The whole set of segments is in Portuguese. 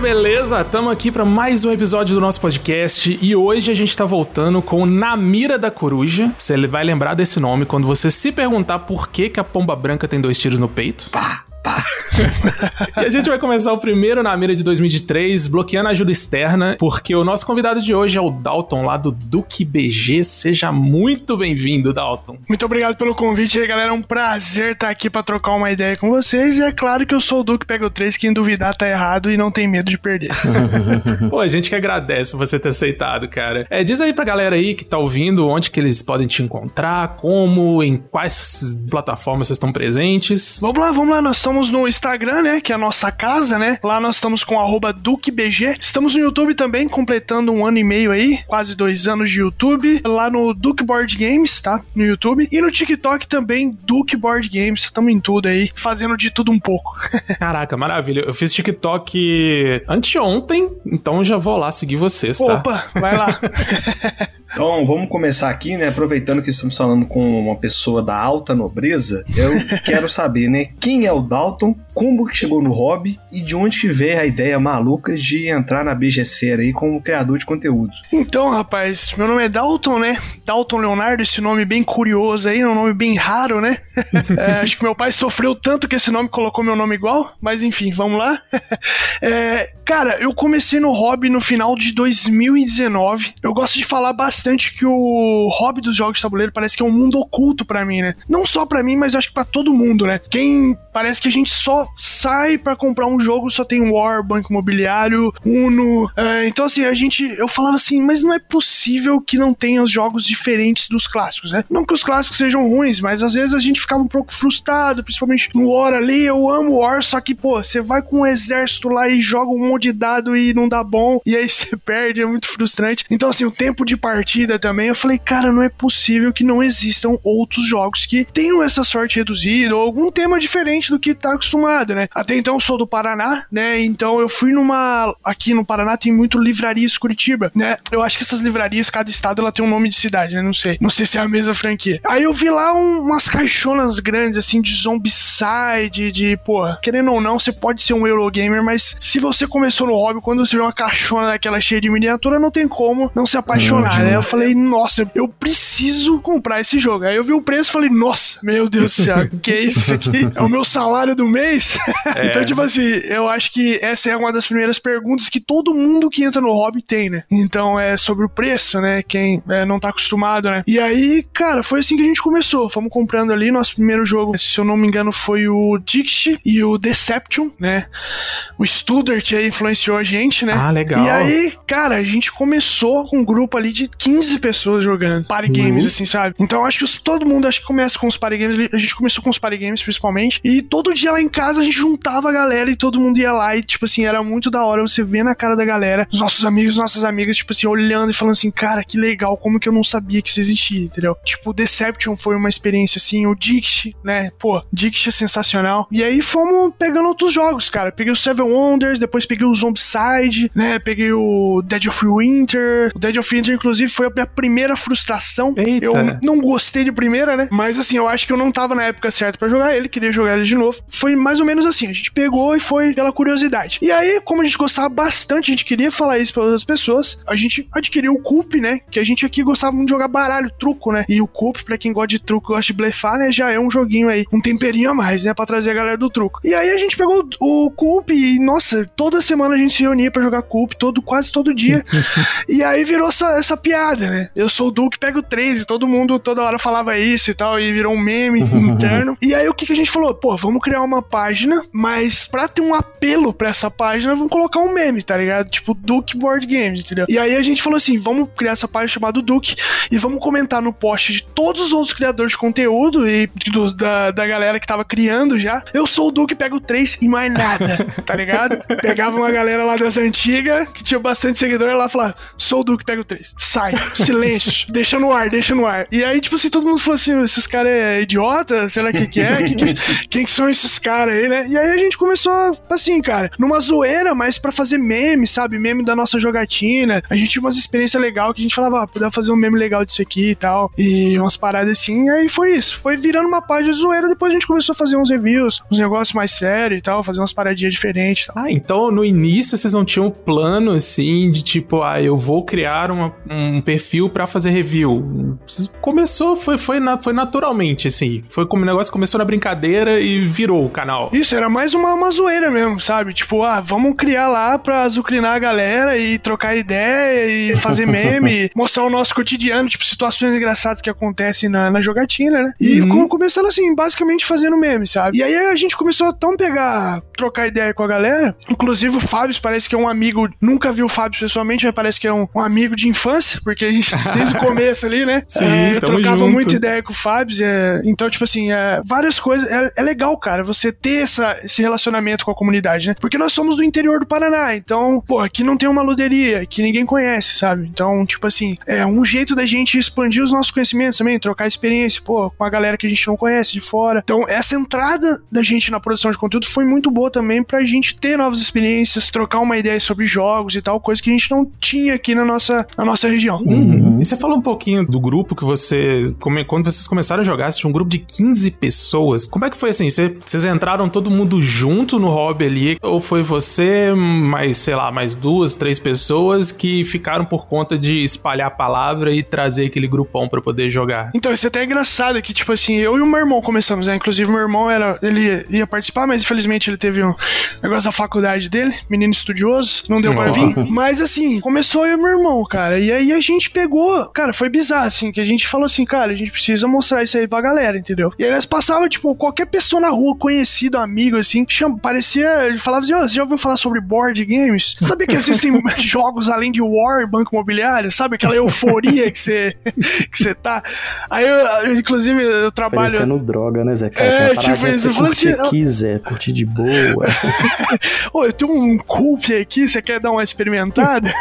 Galera, beleza? Estamos aqui para mais um episódio do nosso podcast e hoje a gente está voltando com Na Mira da Coruja. Você vai lembrar desse nome quando você se perguntar por que, que a pomba branca tem dois tiros no peito. Pá. e a gente vai começar o primeiro na mira de 2023, bloqueando a ajuda externa, porque o nosso convidado de hoje é o Dalton, lá do Duque BG. Seja muito bem-vindo, Dalton. Muito obrigado pelo convite aí, galera. É um prazer estar aqui para trocar uma ideia com vocês. E é claro que eu sou o Duque Pega 3, quem duvidar tá errado e não tem medo de perder. Pô, a gente que agradece por você ter aceitado, cara. É, diz aí pra galera aí que tá ouvindo onde que eles podem te encontrar, como, em quais plataformas vocês estão presentes. Vamos lá, vamos lá. Nós estamos estamos no Instagram, né? Que é a nossa casa, né? Lá nós estamos com DuqueBG. Estamos no YouTube também, completando um ano e meio aí, quase dois anos de YouTube. Lá no Duke Board Games, tá? No YouTube. E no TikTok também, Duke Board Games. Estamos em tudo aí, fazendo de tudo um pouco. Caraca, maravilha. Eu fiz TikTok anteontem, então já vou lá seguir vocês, tá? Opa, vai lá. Então, vamos começar aqui, né? Aproveitando que estamos falando com uma pessoa da alta nobreza, eu quero saber, né? Quem é o Dalton, como que chegou no hobby e de onde que veio a ideia maluca de entrar na BGSfera aí como criador de conteúdo. Então, rapaz, meu nome é Dalton, né? Dalton Leonardo, esse nome bem curioso aí, um nome bem raro, né? é, acho que meu pai sofreu tanto que esse nome colocou meu nome igual, mas enfim, vamos lá. é, cara, eu comecei no hobby no final de 2019. Eu gosto de falar bastante que o hobby dos jogos de tabuleiro parece que é um mundo oculto para mim, né? Não só para mim, mas acho que para todo mundo, né? Quem parece que a gente só sai para comprar um jogo, só tem War, Banco Imobiliário, Uno. É, então, assim, a gente. Eu falava assim, mas não é possível que não tenha os jogos diferentes dos clássicos, né? Não que os clássicos sejam ruins, mas às vezes a gente ficava um pouco frustrado, principalmente no War ali. Eu amo War, só que, pô, você vai com um exército lá e joga um monte de dado e não dá bom, e aí você perde, é muito frustrante. Então, assim, o tempo de partida também, eu falei, cara, não é possível que não existam outros jogos que tenham essa sorte reduzida ou algum tema diferente do que tá acostumado né? Até então eu sou do Paraná, né? Então eu fui numa. Aqui no Paraná tem muito livrarias Curitiba, né? Eu acho que essas livrarias, cada estado ela tem um nome de cidade, né? Não sei. Não sei se é a mesma franquia. Aí eu vi lá um, umas caixonas grandes, assim, de zombicide, de, pô, querendo ou não, você pode ser um Eurogamer, mas se você começou no hobby, quando você vê uma caixona daquela cheia de miniatura, não tem como não se apaixonar, né? Eu falei, nossa, eu preciso comprar esse jogo. Aí eu vi o preço e falei, nossa, meu Deus do céu, que é isso aqui? É o meu salário do mês? É. então, tipo assim, eu acho que essa é uma das primeiras perguntas que todo mundo que entra no hobby tem, né? Então é sobre o preço, né? Quem é, não tá acostumado, né? E aí, cara, foi assim que a gente começou. Fomos comprando ali. Nosso primeiro jogo, se eu não me engano, foi o Dixie e o Deception, né? O Studart aí influenciou a gente, né? Ah, legal. E aí, cara, a gente começou com um grupo ali de 15 pessoas jogando party uhum. games, assim, sabe? Então acho que todo mundo acho que começa com os party games. A gente começou com os party games principalmente. E todo dia lá em casa a gente juntava a galera e todo mundo ia lá e, tipo assim, era muito da hora você ver na cara da galera, os nossos amigos, nossas amigas, tipo assim, olhando e falando assim, cara, que legal, como que eu não sabia que isso existia, entendeu? Tipo, Deception foi uma experiência assim, o Dixie, né? Pô, Dixie é sensacional. E aí fomos pegando outros jogos, cara. Peguei o Seven Wonders, depois peguei o Zombicide, né? Peguei o Dead of Winter. O Dead of Winter, inclusive, foi a minha primeira frustração. Eita. Eu não gostei de primeira, né? Mas assim, eu acho que eu não tava na época certa para jogar ele, queria jogar ele de novo. Foi mais ou menos assim, a gente pegou e foi pela curiosidade. E aí, como a gente gostava bastante, a gente queria falar isso para outras pessoas, a gente adquiriu o Coop, né? Que a gente aqui gostava muito de jogar baralho, truco, né? E o Coop, pra quem gosta de truco, gosta de blefar, né? Já é um joguinho aí, um temperinho a mais, né? Pra trazer a galera do truco. E aí a gente pegou o Coop e, nossa, toda semana a gente se reunia para jogar Coop, todo, quase todo dia. e aí virou essa, essa piada, né? Eu sou o Duke, pego três e todo mundo toda hora falava isso e tal, e virou um meme interno. E aí o que, que a gente falou? Pô, vamos criar uma página mas pra ter um apelo pra essa página, vamos colocar um meme, tá ligado? Tipo, Duke Board Games, entendeu? E aí a gente falou assim: vamos criar essa página chamada Duke e vamos comentar no post de todos os outros criadores de conteúdo e do, da, da galera que tava criando já. Eu sou o Duke, pego três e mais nada, tá ligado? Pegava uma galera lá das antigas que tinha bastante seguidor lá e falava: sou o Duke, pego três. Sai. Silêncio, deixa no ar, deixa no ar. E aí, tipo assim, todo mundo falou assim: esses caras é idiota? Sei lá o que, que é? Que que, quem que são esses caras aí, né? E aí a gente começou, assim, cara, numa zoeira, mas para fazer meme, sabe? Meme da nossa jogatina. A gente tinha umas experiências legais que a gente falava, ah, podia fazer um meme legal disso aqui e tal. E umas paradas assim. E aí foi isso. Foi virando uma página de zoeira. Depois a gente começou a fazer uns reviews, uns negócios mais sérios e tal, fazer umas paradinhas diferentes. Tal. Ah, então no início vocês não tinham plano assim de tipo, ah, eu vou criar uma, um perfil para fazer review. Começou, foi, foi, foi naturalmente, assim. Foi como o negócio começou na brincadeira e virou o canal. Isso, era mais uma, uma zoeira mesmo, sabe? Tipo, ah, vamos criar lá pra azucrinar a galera e trocar ideia e fazer meme, mostrar o nosso cotidiano, tipo, situações engraçadas que acontecem na, na jogatina, né? E uhum. começando assim, basicamente fazendo meme, sabe? E aí a gente começou a tão pegar, trocar ideia com a galera. Inclusive o Fábio parece que é um amigo, nunca viu o Fábio pessoalmente, mas parece que é um, um amigo de infância, porque a gente, desde o começo ali, né? Sim, é, trocava junto. muita ideia com o Fábio. É, então, tipo assim, é, várias coisas. É, é, legal, cara, você ter essa, esse relacionamento com a comunidade, né? Porque nós somos do interior do Paraná, então, pô, aqui não tem uma luderia que ninguém conhece, sabe? Então, tipo assim, é um jeito da gente expandir os nossos conhecimentos também, trocar experiência, pô, com a galera que a gente não conhece de fora. Então, essa entrada da gente na produção de conteúdo foi muito boa também pra gente ter novas experiências, trocar uma ideia sobre jogos e tal, coisa que a gente não tinha aqui na nossa, na nossa região. Uhum. E você falou um pouquinho do grupo que você. Quando vocês começaram a jogar, você tinha um grupo de 15 pessoas. Como é que foi assim? Vocês entraram todo mundo junto no hobby ali? Ou foi você, mais, sei lá, mais duas, três pessoas que ficaram por conta de espalhar a palavra e trazer aquele grupão para poder jogar? Então, isso é até engraçado que, tipo assim, eu e o meu irmão começamos, né? Inclusive, meu irmão era. Ele ia participar, mas infelizmente ele teve um negócio da faculdade dele, menino estudioso, não deu pra vir. Mas assim, começou eu e meu irmão, cara. E aí a gente pegou. Cara, foi bizarro, assim, que a gente falou assim, cara, a gente precisa mostrar isso aí pra galera, entendeu? E aí nós passava, tipo, qualquer pessoa na rua, conhecido, amigo, assim, chama, parecia. Falava assim, ó, oh, você já ouviu falar sobre board games? Sabia que existem jogos além de War, Banco Imobiliário? Sabe aquela euforia que você que você tá? Aí eu, inclusive, eu trabalho. Parecendo droga, né, Zé? Cara, é, tipo isso. Eu falei assim. Você quiser, curtir de boa. Ô, eu tenho um culpe aqui, você quer dar uma experimentada?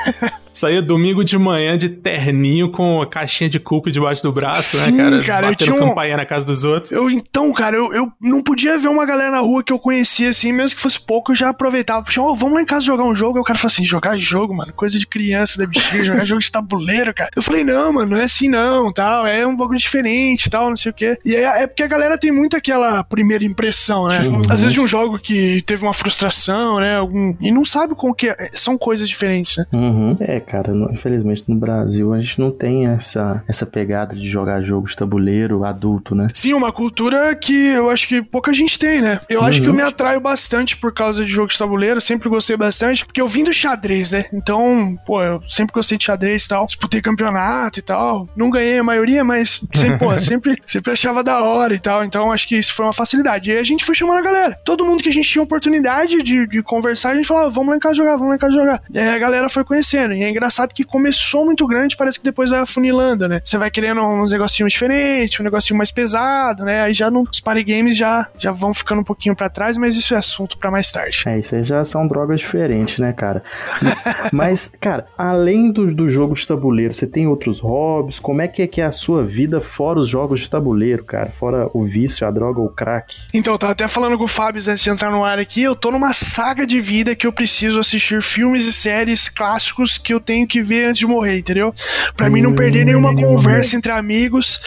Saía domingo de manhã de terninho com a caixinha de culpa debaixo do braço, né, Sim, né, cara? cara eu tinha um... campainha na casa dos outros. Eu, então, cara, eu, eu não podia ver uma galera na rua que eu conhecia, assim, mesmo que fosse pouco, eu já aproveitava. Puxa, oh, vamos lá em casa jogar um jogo. Aí o cara falou assim, jogar jogo, mano, coisa de criança, da bexiga, jogar jogo de tabuleiro, cara. Eu falei, não, mano, não é assim não, tal, é um bagulho diferente, tal, não sei o quê. E é, é porque a galera tem muito aquela primeira impressão, né? Uhum. Às vezes de um jogo que teve uma frustração, né, algum... E não sabe com o que... É. São coisas diferentes, né? Uhum. É, cara, infelizmente no Brasil a gente não tem essa, essa pegada de jogar jogos tabuleiro adulto, né? Sim, uma cultura que eu acho que pouca gente tem, né? Eu uhum. acho que eu uhum. me atraio bastante por causa de jogos de tabuleiro, sempre gostei bastante, porque eu vim do xadrez, né? Então, pô, eu sempre gostei de xadrez e tal, disputei campeonato e tal. Não ganhei a maioria, mas sempre, pô, sempre, sempre achava da hora e tal. Então, acho que isso foi uma facilidade. E aí a gente foi chamando a galera. Todo mundo que a gente tinha oportunidade de, de conversar, a gente falava, vamos lá em casa jogar, vamos lá em casa jogar. E aí a galera foi conhecendo. E é engraçado que começou muito grande, parece que depois vai afunilando, né? Você vai querendo uns negocinhos diferentes, um negocinho mais pesado, né? Aí já nos party games já, já vão ficando um pouquinho para trás, mas isso é assunto para mais tarde. É, isso aí já são drogas diferentes, né, cara? mas, cara, além do, do jogo de tabuleiro, você tem outros hobbies? Como é que é que é a sua vida fora os jogos de tabuleiro, cara? Fora o vício, a droga, o crack? Então, eu tava até falando com o Fábio antes de entrar no ar aqui, eu tô numa saga de vida que eu preciso assistir filmes e séries clássicos que eu tenho que ver antes de morrer, entendeu? Para mim não perder nenhuma conversa entre amigos.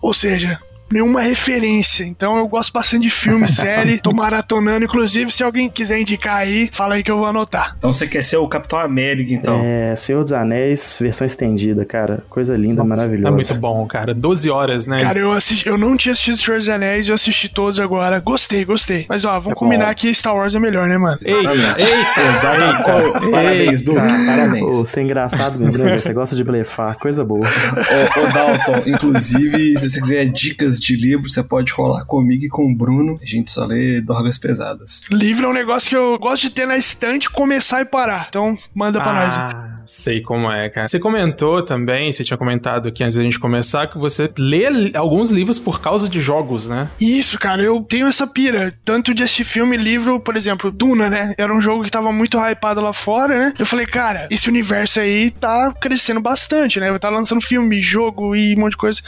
Ou seja, nenhuma referência. Então eu gosto bastante de filme, série, tô maratonando. Inclusive, se alguém quiser indicar aí, fala aí que eu vou anotar. Então você quer ser o Capitão América, então? É, Senhor dos Anéis, versão estendida, cara. Coisa linda, Nossa, maravilhosa. É muito bom, cara. 12 horas, né? Cara, eu assisti, eu não tinha assistido Senhor dos Anéis, eu assisti todos agora. Gostei, gostei. Mas ó, vamos é combinar bom. que Star Wars é melhor, né, mano? Ei, ei, exatamente. Parabéns, Du. Parabéns. Ô, você é engraçado mesmo, né? Você gosta de blefar, coisa boa. ô, ô, Dalton, inclusive, se você quiser dicas de livro, você pode rolar comigo e com o Bruno. A gente só lê drogas pesadas. Livro é um negócio que eu gosto de ter na estante, começar e parar. Então, manda pra ah. nós. Sei como é, cara. Você comentou também, você tinha comentado aqui antes da gente começar, que você lê alguns livros por causa de jogos, né? Isso, cara, eu tenho essa pira. Tanto de assistir filme, livro, por exemplo, Duna, né? Era um jogo que tava muito hypado lá fora, né? Eu falei, cara, esse universo aí tá crescendo bastante, né? Tá lançando filme, jogo e um monte de coisa.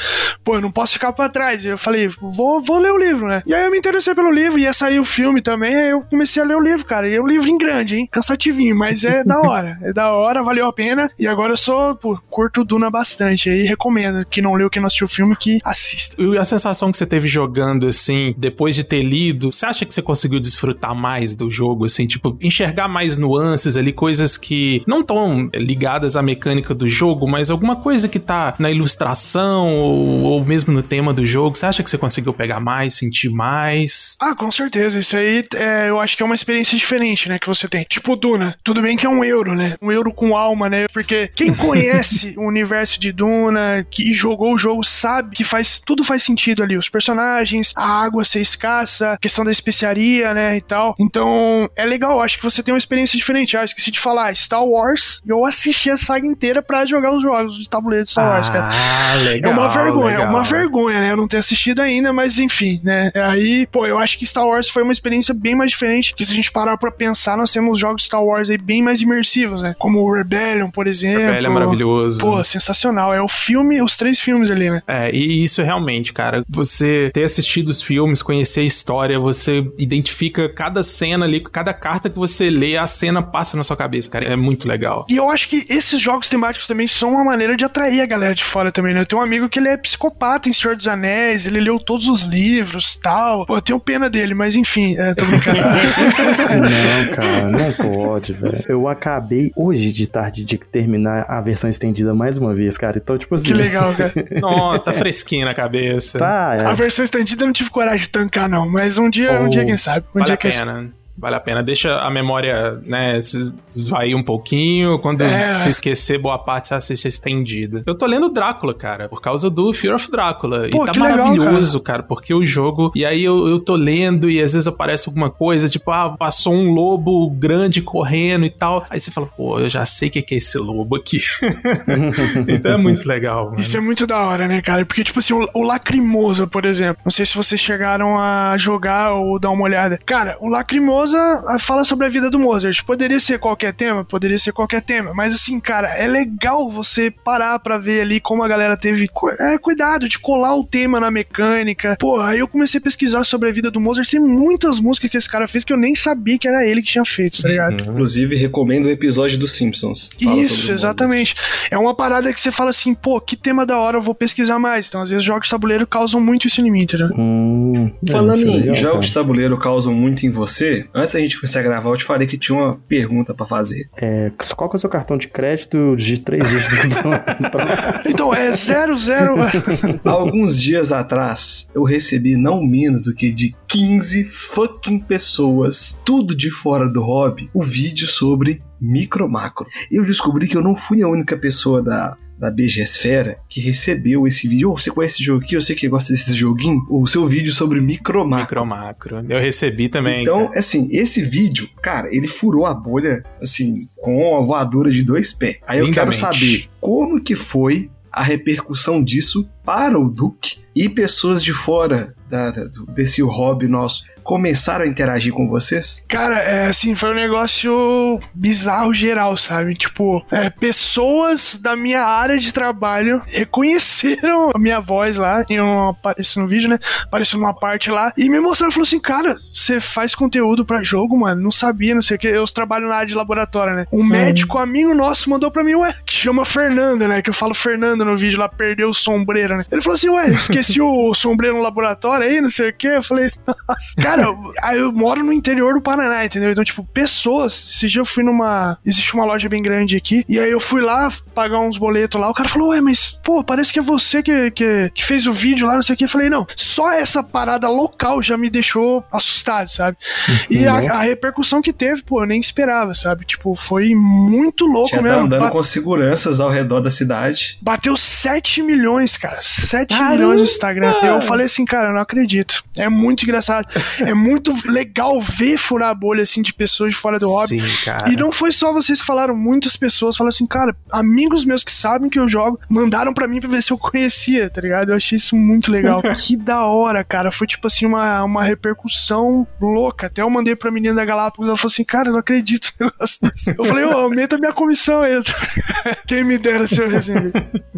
Pô, eu não posso ficar pra trás. Eu falei, vou, vou ler o livro, né? E aí eu me interessei pelo livro, ia sair o filme também, aí eu comecei a ler o livro, cara. E é um livro em grande, hein? Cansativinho, mas é da hora. É da hora, valeu a pena. E agora eu sou, pô, curto Duna bastante. Aí recomendo. Que não leu, que não assistiu o filme, que assista. E a sensação que você teve jogando, assim, depois de ter lido, você acha que você conseguiu desfrutar mais do jogo, assim, tipo, enxergar mais nuances ali, coisas que não estão ligadas à mecânica do jogo, mas alguma coisa que tá na ilustração ou, ou mesmo no tema do jogo, você acha que você conseguiu pegar mais, sentir mais? Ah, com certeza. Isso aí é, eu acho que é uma experiência diferente, né? Que você tem. Tipo Duna. Tudo bem que é um euro, né? Um euro com alma, né? Porque quem conhece o universo de Duna, que jogou o jogo, sabe que faz tudo faz sentido ali. Os personagens, a água ser escassa, questão da especiaria, né? E tal. Então, é legal. Acho que você tem uma experiência diferente. Ah, esqueci de falar. Star Wars, eu assisti a saga inteira pra jogar os jogos de tabuleiro de Star Wars, cara. Ah, legal. É uma vergonha, legal. é uma vergonha, né? Eu não ter assistido ainda, mas enfim, né? Aí, pô, eu acho que Star Wars foi uma experiência bem mais diferente. Que se a gente parar pra pensar, nós temos jogos Star Wars aí bem mais imersivos, né? Como o Rebellion, por exemplo. Rebellion é maravilhoso. Pô, sensacional. É o filme, os três filmes ali, né? É, e isso realmente, cara, você ter assistido os filmes, conhecer a história, você identifica cada cena ali, cada carta que você lê, a cena passa na sua cabeça, cara. É muito legal. E eu acho que esses jogos temáticos também são uma maneira de atrair a galera de fora também, né? Eu tenho um amigo que ele é psicopata em Senhor dos Anéis, ele leu todos os livros tal. Pô, eu tenho pena dele, mas enfim, é, tô brincando. Não, cara, não pode, velho. Eu acabei hoje de tarde de terminar a versão estendida mais uma vez, cara. Então, tipo assim. que legal, cara. Nossa, tá fresquinho na cabeça. Tá, é. A versão estendida eu não tive coragem de tancar, não. Mas um dia, um Oh, dia quem sabe. Um Vale dia a quem sabe. Vale a pena. Deixa a memória, né, esvair um pouquinho. Quando É. você esquecer boa parte, você assiste estendida. Eu tô lendo Drácula, cara, por causa do Fear of Drácula. Pô, e tá que legal, maravilhoso, cara. porque o jogo. E aí eu, eu tô lendo e às vezes aparece alguma coisa, tipo, ah, passou um lobo grande correndo e tal. Aí você fala, pô, eu já sei o que que é esse lobo aqui. então é muito legal. Mano. Isso é muito da hora, né, cara? Porque, tipo assim, o, o Lacrimosa, por exemplo. Não sei se vocês chegaram a jogar ou dar uma olhada. Cara, o Lacrimosa ah, fala sobre a vida do Mozart. Poderia ser qualquer tema? Poderia ser qualquer tema. Mas, assim, cara, é legal você parar pra ver ali como a galera teve cu- é, cuidado de colar o tema na mecânica. Pô, aí eu comecei a pesquisar sobre a vida do Mozart. Tem muitas músicas que esse cara fez que eu nem sabia que era ele que tinha feito, tá ligado? Inclusive, recomendo o episódio dos Simpsons. Isso, exatamente. É uma parada que você fala assim, pô, que tema da hora, eu vou pesquisar mais. Então, às vezes, jogos de tabuleiro causam muito isso em mim, entendeu? Hum, Falando é em legal, jogos de tabuleiro causam muito em você, antes da gente começar a gravar, eu te falei que tinha uma pergunta pra fazer. É, qual que é o seu cartão de crédito de três dígitos? Então, é 00. Há alguns dias atrás, eu recebi não menos do que de 15 fucking pessoas, tudo de fora do hobby, o vídeo sobre micro macro. Eu descobri que eu não fui a única pessoa da da BGSfera que recebeu esse vídeo. Oh, você conhece esse jogo aqui? Eu sei que gosta desse joguinho. O seu vídeo sobre micro macro. Micro macro. Eu recebi também. Então, cara. assim, esse vídeo, cara, ele furou a bolha, assim, com uma voadora de dois pés. Aí eu quero saber como que foi a repercussão disso para o Duque e pessoas de fora da- desse hobby nosso começaram a interagir com vocês? Cara, é assim, foi um negócio bizarro geral, sabe? Tipo, é, pessoas da minha área de trabalho reconheceram a minha voz lá, em um, apareceu no vídeo, né? Apareceu numa parte lá, e me mostraram, falou assim, cara, você faz conteúdo pra jogo, mano? Não sabia, não sei o que. Eu trabalho na área de laboratório, né? Um médico amigo nosso mandou pra mim, ué, que chama Fernando, né? Que eu falo Fernando no vídeo lá, perdeu o sombreiro, né? Ele falou assim, ué, esqueci o sombreiro no laboratório aí, não sei o que. Eu falei, nossa, cara, eu, aí eu moro no interior do Paraná, entendeu? Então, tipo, pessoas. Esse dia eu fui numa. Existe uma loja bem grande aqui. E aí eu fui lá pagar uns boletos lá. O cara falou, ué, mas, pô, parece que é você que, que, que fez o vídeo lá, não sei o que. Eu falei, não, só essa parada local já me deixou assustado, sabe? E a, a repercussão que teve, pô, eu nem esperava, sabe? Tipo, foi muito louco tá mesmo. andando com seguranças ao redor da cidade. Bateu 7 milhões, cara. 7 Caramba! milhões no Instagram. Eu falei assim, cara, eu não acredito. É muito engraçado. É muito legal ver furar a bolha, assim, de pessoas de fora do hobby. Sim, cara. E não foi só vocês que falaram, muitas pessoas falaram assim, cara, amigos meus que sabem que eu jogo, mandaram pra mim pra ver se eu conhecia, tá ligado? Eu achei isso muito legal. que da hora, cara. Foi tipo assim, uma, uma repercussão louca. Até eu mandei pra menina da Galápagos, ela falou assim, cara, eu não acredito no negócio desse. Eu falei, ô, aumenta a minha comissão aí. Quem me dera seu resenha.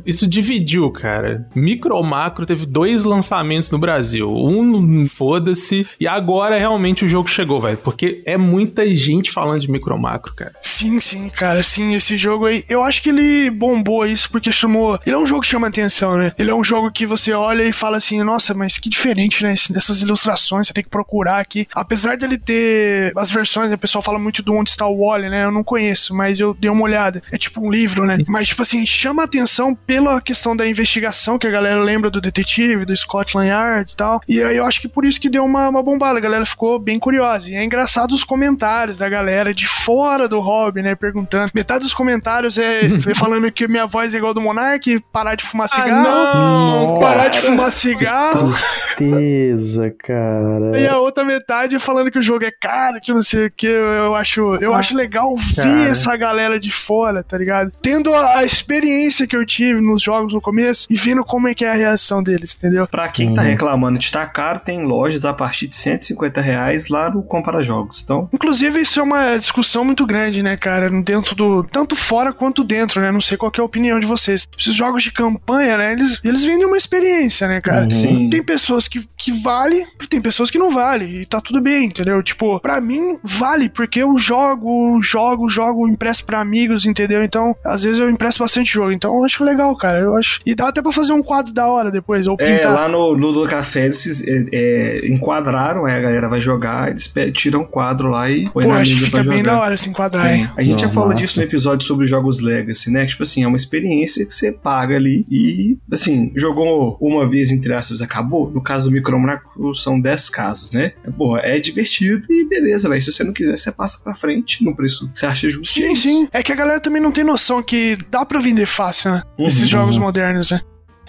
Isso dividiu, cara. Micro Macro teve dois lançamentos no Brasil. Um, foda-se. E agora realmente o jogo chegou, velho. Porque é muita gente falando de Micro Macro, cara. Sim, sim, cara. Sim, esse jogo aí. Eu acho que ele bombou isso porque chamou. Ele é um jogo que chama atenção, né? Ele é um jogo que você olha e fala assim: nossa, mas que diferente, né? Essas ilustrações, você tem que procurar aqui. Apesar dele ter as versões, né? o pessoal fala muito do Onde está o Wally, né? Eu não conheço, mas eu dei uma olhada. É tipo um livro, né? Mas, tipo assim, chama atenção pela questão da investigação, que a galera lembra do detetive, do Scotland Yard e tal. E aí eu acho que por isso que deu uma, uma bombada. A galera ficou bem curiosa. E é engraçado os comentários da galera de fora do hobby, né? Perguntando. Metade dos comentários é falando que minha voz é igual do Monark, parar de fumar cigarro. não, parar de fumar cigarro. Tristeza, cara. E a outra metade falando que o jogo é caro, que não sei o que. Eu acho, eu acho legal ver Cara. essa galera de fora, tá ligado? Tendo a, a experiência que eu tive nos jogos no começo e vendo como é que é a reação deles, entendeu? Pra quem tá Uhum. reclamando de estar caro, tem lojas a partir de 150 reais lá no Compara Jogos. Então, Inclusive, isso é uma discussão muito grande, né, cara? Dentro do. Tanto fora quanto dentro, né? Não sei qual que é a opinião de vocês. Esses jogos de campanha, né? Eles, eles vendem uma experiência, né, cara? Uhum. sim. Tem pessoas que, que vale e tem pessoas que não vale. E tá tudo bem, entendeu? Tipo, pra mim, vale, porque eu jogo, jogo, jogo, empresto pra amigos, entendeu? Então, às vezes eu empresto bastante jogo. Então, eu acho legal, cara. Eu acho. E dá até pra fazer um quadro da hora depois, ou É, pintar. lá no, no do Café eles é, é, enquadraram, aí a galera vai jogar, eles tiram um quadro lá e põe Pô, na acho que fica bem jogar. da hora se enquadrar, Sim. hein? A gente já Não, falou massa. disso no episódio sobre jogos Legacy, né? Tipo assim, é uma experiência que você paga ali e, assim, jogou uma vez, entre aspas, acabou. No caso do Micromarco, são 10 casos, né? Porra, é divertido e beleza, velho. Se você não quiser, você passa pra frente no preço que você acha justo. e é Sim, sim. É que a galera também não tem noção que dá pra vender fácil, né? Uhum. Esses jogos modernos, né?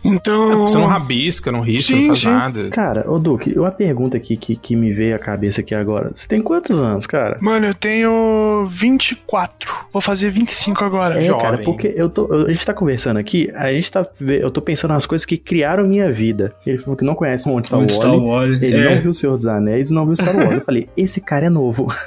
Então. Você não rabisca, não risca, Sim, não faz sim. nada. Cara, ô Duque, uma pergunta aqui que, que me veio à cabeça aqui agora. Você tem quantos anos, cara? Mano, eu tenho 24. Vou fazer 25 agora. É, jovem. cara, porque eu tô, eu- a gente tá conversando aqui, a gente tá, eu tô pensando nas coisas que criaram minha vida. Ele falou que não conhece onde está o Onde está o Wally. Wally? Ele É. não viu o Senhor dos Anéis e não viu Star Wars. Eu falei, esse cara é novo.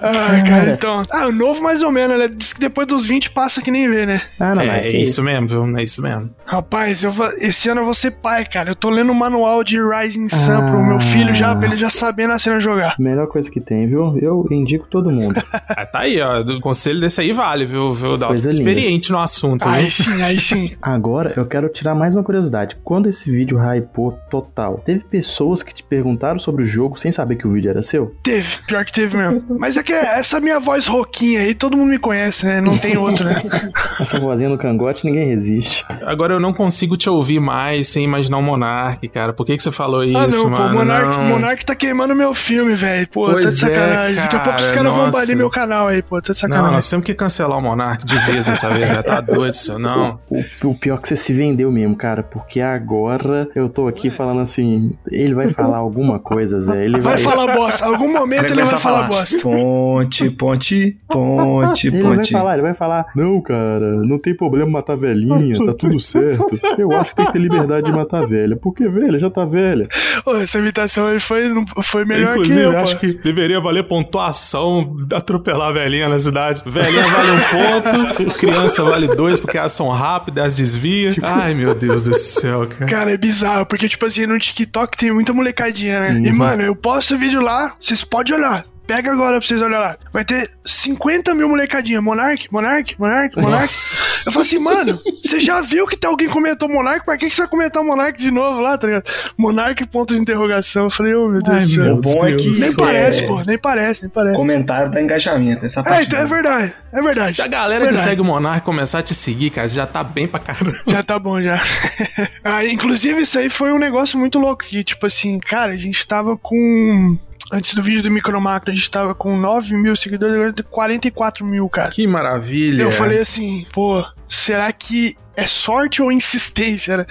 Ah, cara, então. Ah, o novo mais ou menos, né? Diz que depois dos 20 passa que nem vê, né? Ah, não, não, É, que é isso mesmo, viu? É isso mesmo. Rapaz, eu, esse ano eu vou ser pai, cara. Eu tô lendo o manual de Rising Sun pro Ah. meu filho já, pra ele já saber nascendo a jogar. Melhor coisa que tem, viu? Eu indico todo mundo. Ah, tá aí, ó. O conselho desse aí vale, viu, viu linda. Experiente no assunto, Aí viu? sim, aí sim. Agora, eu quero tirar mais uma curiosidade. Quando esse vídeo hypou total, teve pessoas que te perguntaram sobre o jogo sem saber que o vídeo era seu? Teve, pior que teve mesmo. Mas é que essa minha voz roquinha aí, todo mundo me conhece, né? Não tem outro, né? Essa vozinha no cangote, ninguém resiste. Agora eu não consigo te ouvir mais sem imaginar o Monark, cara. Por que, que você falou isso, ah, não, mano? pô, o Monark, Não. Monark tá queimando meu filme, velho. Pô, tá Pois de é, sacanagem. Daqui a pouco os cara, caras vão banir meu canal aí, pô. Tá de Não, sacanagem. nós temos que cancelar o Monark de vez dessa vez, né? Tá doido, senhor. Não. O, o pior é que você se vendeu mesmo, cara, porque agora eu tô aqui falando assim, ele vai falar alguma coisa, Zé. Ele Vai vai, falar bosta. Algum momento ele vai falar bosta. Ponte, ponte, ponte, Ele vai ponte. falar, ele vai falar. Não, cara, não tem problema matar velhinha, tá tudo certo. Eu acho que tem que ter liberdade de matar velha. Porque velha já tá velha. Ô, essa imitação aí foi, foi melhor Inclusive, que eu, acho pô. que deveria valer pontuação atropelar a velhinha na cidade. Velhinha vale um ponto, criança vale dois porque elas são rápidas, elas desviam. Ai, meu Deus do céu, cara. Cara, é bizarro, porque, tipo assim, no TikTok tem muita molecadinha, né? E, Uhum. mano, eu posto vídeo lá, vocês podem olhar. Pega agora pra vocês olharem lá. Vai ter 50 mil molecadinha. Monark, Monark, Monark, Monark. Eu falo assim, mano, você já viu que tem alguém comentou Monark? Pra que, que você vai comentar Monark de novo lá, tá ligado? Monark, ponto de interrogação. Eu falei, ô meu Deus Ai, do céu. O bom é que Deus. Nem isso parece, é- pô, nem parece, nem parece. Comentário dá engajamento. Essa É, parte então é verdade, é verdade. Se a galera que Verdade. segue o Monark começar a te seguir, cara, você já tá bem pra caramba. Já tá bom, já. ah, inclusive, isso aí foi um negócio muito louco. Que, tipo assim, cara, a gente tava com. Antes do vídeo do Micromacro, a gente tava com 9 mil seguidores, agora tem 44 mil, cara. Que maravilha. Eu falei assim, pô, será que é sorte ou insistência, né?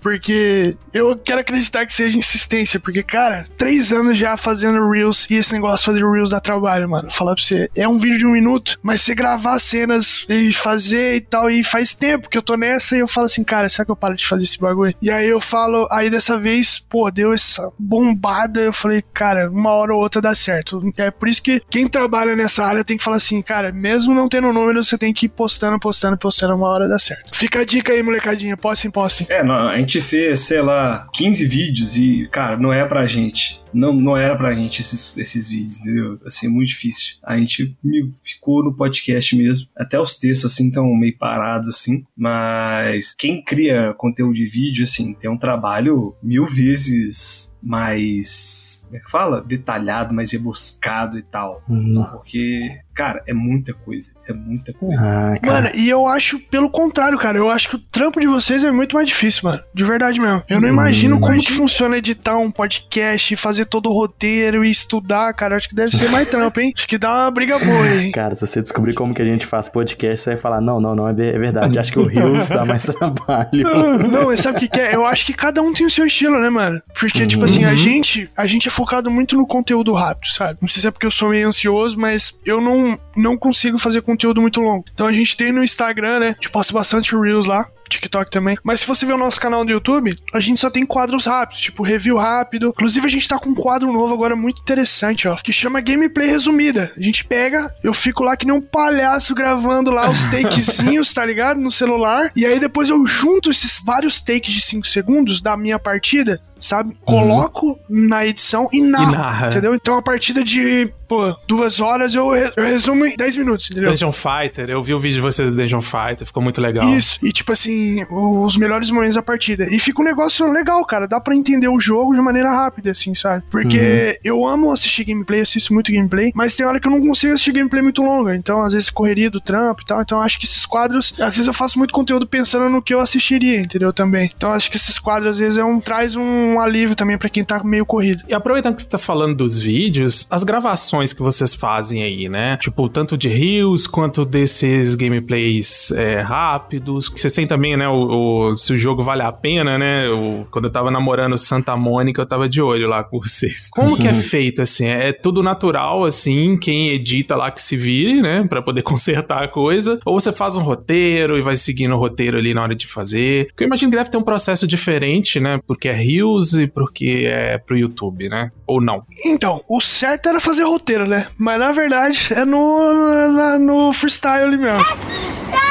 Porque eu quero acreditar que seja insistência, porque, cara, três anos já fazendo Reels e esse negócio de fazer Reels dá trabalho, mano. Falar pra você, é um vídeo de um minuto, mas você gravar cenas e fazer e tal, e faz tempo que eu tô nessa e eu falo assim, cara, será que eu paro de fazer esse bagulho? E aí eu falo, aí dessa vez, pô, deu essa bombada, eu falei, cara, uma hora ou outra dá certo. É por isso que quem trabalha nessa área tem que falar assim, cara, mesmo não tendo número, você tem que ir postando, postando, postando, uma hora dá certo. Fica dica aí, molecadinha. Postem, postem. É, não, a gente fez, sei lá, 15 vídeos e, cara, não é pra gente não, não era pra gente esses, esses vídeos, entendeu? Assim, é muito difícil. A gente ficou no podcast mesmo. Até os textos, assim, estão meio parados, assim. Mas quem cria conteúdo de vídeo, assim, tem um trabalho mil vezes mais. Como é que fala? Detalhado, mais rebuscado e tal. Uhum. Porque, cara, é muita coisa. É muita coisa. Ah, mano, e eu acho, pelo contrário, cara, eu acho que o trampo de vocês é muito mais difícil, mano. De verdade mesmo. Eu não hum, imagino como que funciona editar um podcast, fazer todo o roteiro e estudar, cara. Acho que deve ser mais trampo, hein? Acho que dá uma briga boa, hein? Cara, se você descobrir como que a gente faz podcast, você vai falar: não, não, não, é, é verdade. Acho que o Rios dá mais trabalho. Não, mas sabe o que, que, é? Eu acho que cada um tem o seu estilo, né, mano? Porque, uhum. tipo assim, a uhum. gente, a gente é focado muito no conteúdo rápido, sabe? Não sei se é porque eu sou meio ansioso, mas eu não, não consigo fazer conteúdo muito longo. Então a gente tem no Instagram, né? A gente posta bastante Reels lá. TikTok também. Mas se você ver o nosso canal do YouTube, a gente só tem quadros rápidos, tipo review rápido. Inclusive, a gente tá com um quadro novo agora muito interessante, ó, que chama Gameplay Resumida. A gente pega, eu fico lá que nem um palhaço gravando lá os takezinhos, tá ligado? No celular. E aí depois eu junto esses vários takes de 5 segundos da minha partida sabe? Uhum. Coloco na edição e narro, e narra. entendeu? Então a partida de, pô, duas horas eu, eu resumo em 10 minutos, entendeu? Dungeon Fighter, eu vi o vídeo de vocês do Dungeon Fighter, ficou muito legal. Isso, e tipo assim, os melhores momentos da partida. E fica um negócio legal, cara, dá pra entender o jogo de maneira rápida, assim, sabe? Porque uhum. eu amo assistir gameplay, assisto muito gameplay, mas tem hora que eu não consigo assistir gameplay muito longa, então às vezes correria do trampo e tal, então acho que esses quadros, às vezes eu faço muito conteúdo pensando no que eu assistiria, entendeu? Também. Então acho que esses quadros às vezes é um, traz um um alívio também para quem tá meio corrido. E aproveitando que você tá falando dos vídeos, as gravações que vocês fazem aí, né? Tipo, tanto de rios quanto desses gameplays é, rápidos. Vocês têm também, né? O, o, se o jogo vale a pena, né? O, quando eu tava namorando Santa Mônica, eu tava de olho lá com vocês. Como uhum. que é uhum. feito, assim? É tudo natural, assim? Quem edita lá que se vire, né? Pra poder consertar a coisa? Ou você faz um roteiro e vai seguindo o roteiro ali na hora de fazer? Porque eu imagino que deve ter um processo diferente, né? Porque é rios e porque é pro YouTube, né? Ou não? Então, o certo era fazer roteiro, né? Mas na verdade é no, no freestyle mesmo. É freestyle!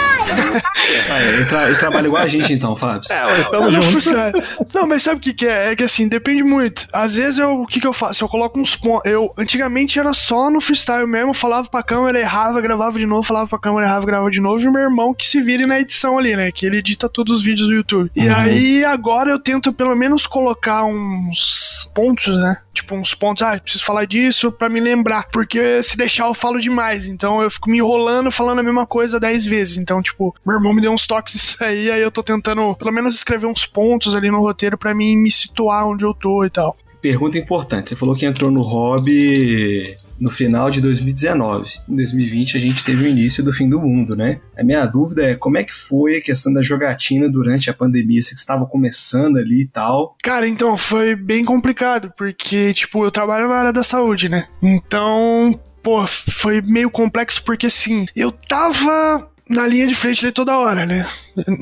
Ah, eles trabalham igual a gente então, Fábio. É, tamo junto. Não, mas sabe o que, que é? É que assim, depende muito. Às vezes eu, o que, que eu faço? Eu coloco uns pontos. Eu, antigamente era só no freestyle mesmo, falava pra câmera, errava, gravava de novo, falava pra câmera, errava, gravava de novo, e o meu irmão que se vire na edição ali, né? Que ele edita todos os vídeos do YouTube. E uhum. aí agora eu tento pelo menos colocar uns pontos, né? Tipo, uns pontos, ah, preciso falar disso pra me lembrar. Porque se deixar eu falo demais. Então eu fico me enrolando falando a mesma coisa dez vezes. Então, tipo, meu irmão me deu uns toques disso aí, aí eu tô tentando pelo menos escrever uns pontos ali no roteiro para mim me situar onde eu tô e tal. Pergunta importante, você falou que entrou no hobby no final de 2019. Em 2020 a gente teve o início do fim do mundo, né? A minha dúvida é como é que foi a questão da jogatina durante a pandemia, se estava começando ali e tal. Cara, então foi bem complicado, porque tipo, eu trabalho na área da saúde, né? Então, pô, foi meio complexo porque assim, eu tava na linha de frente ali toda hora, né?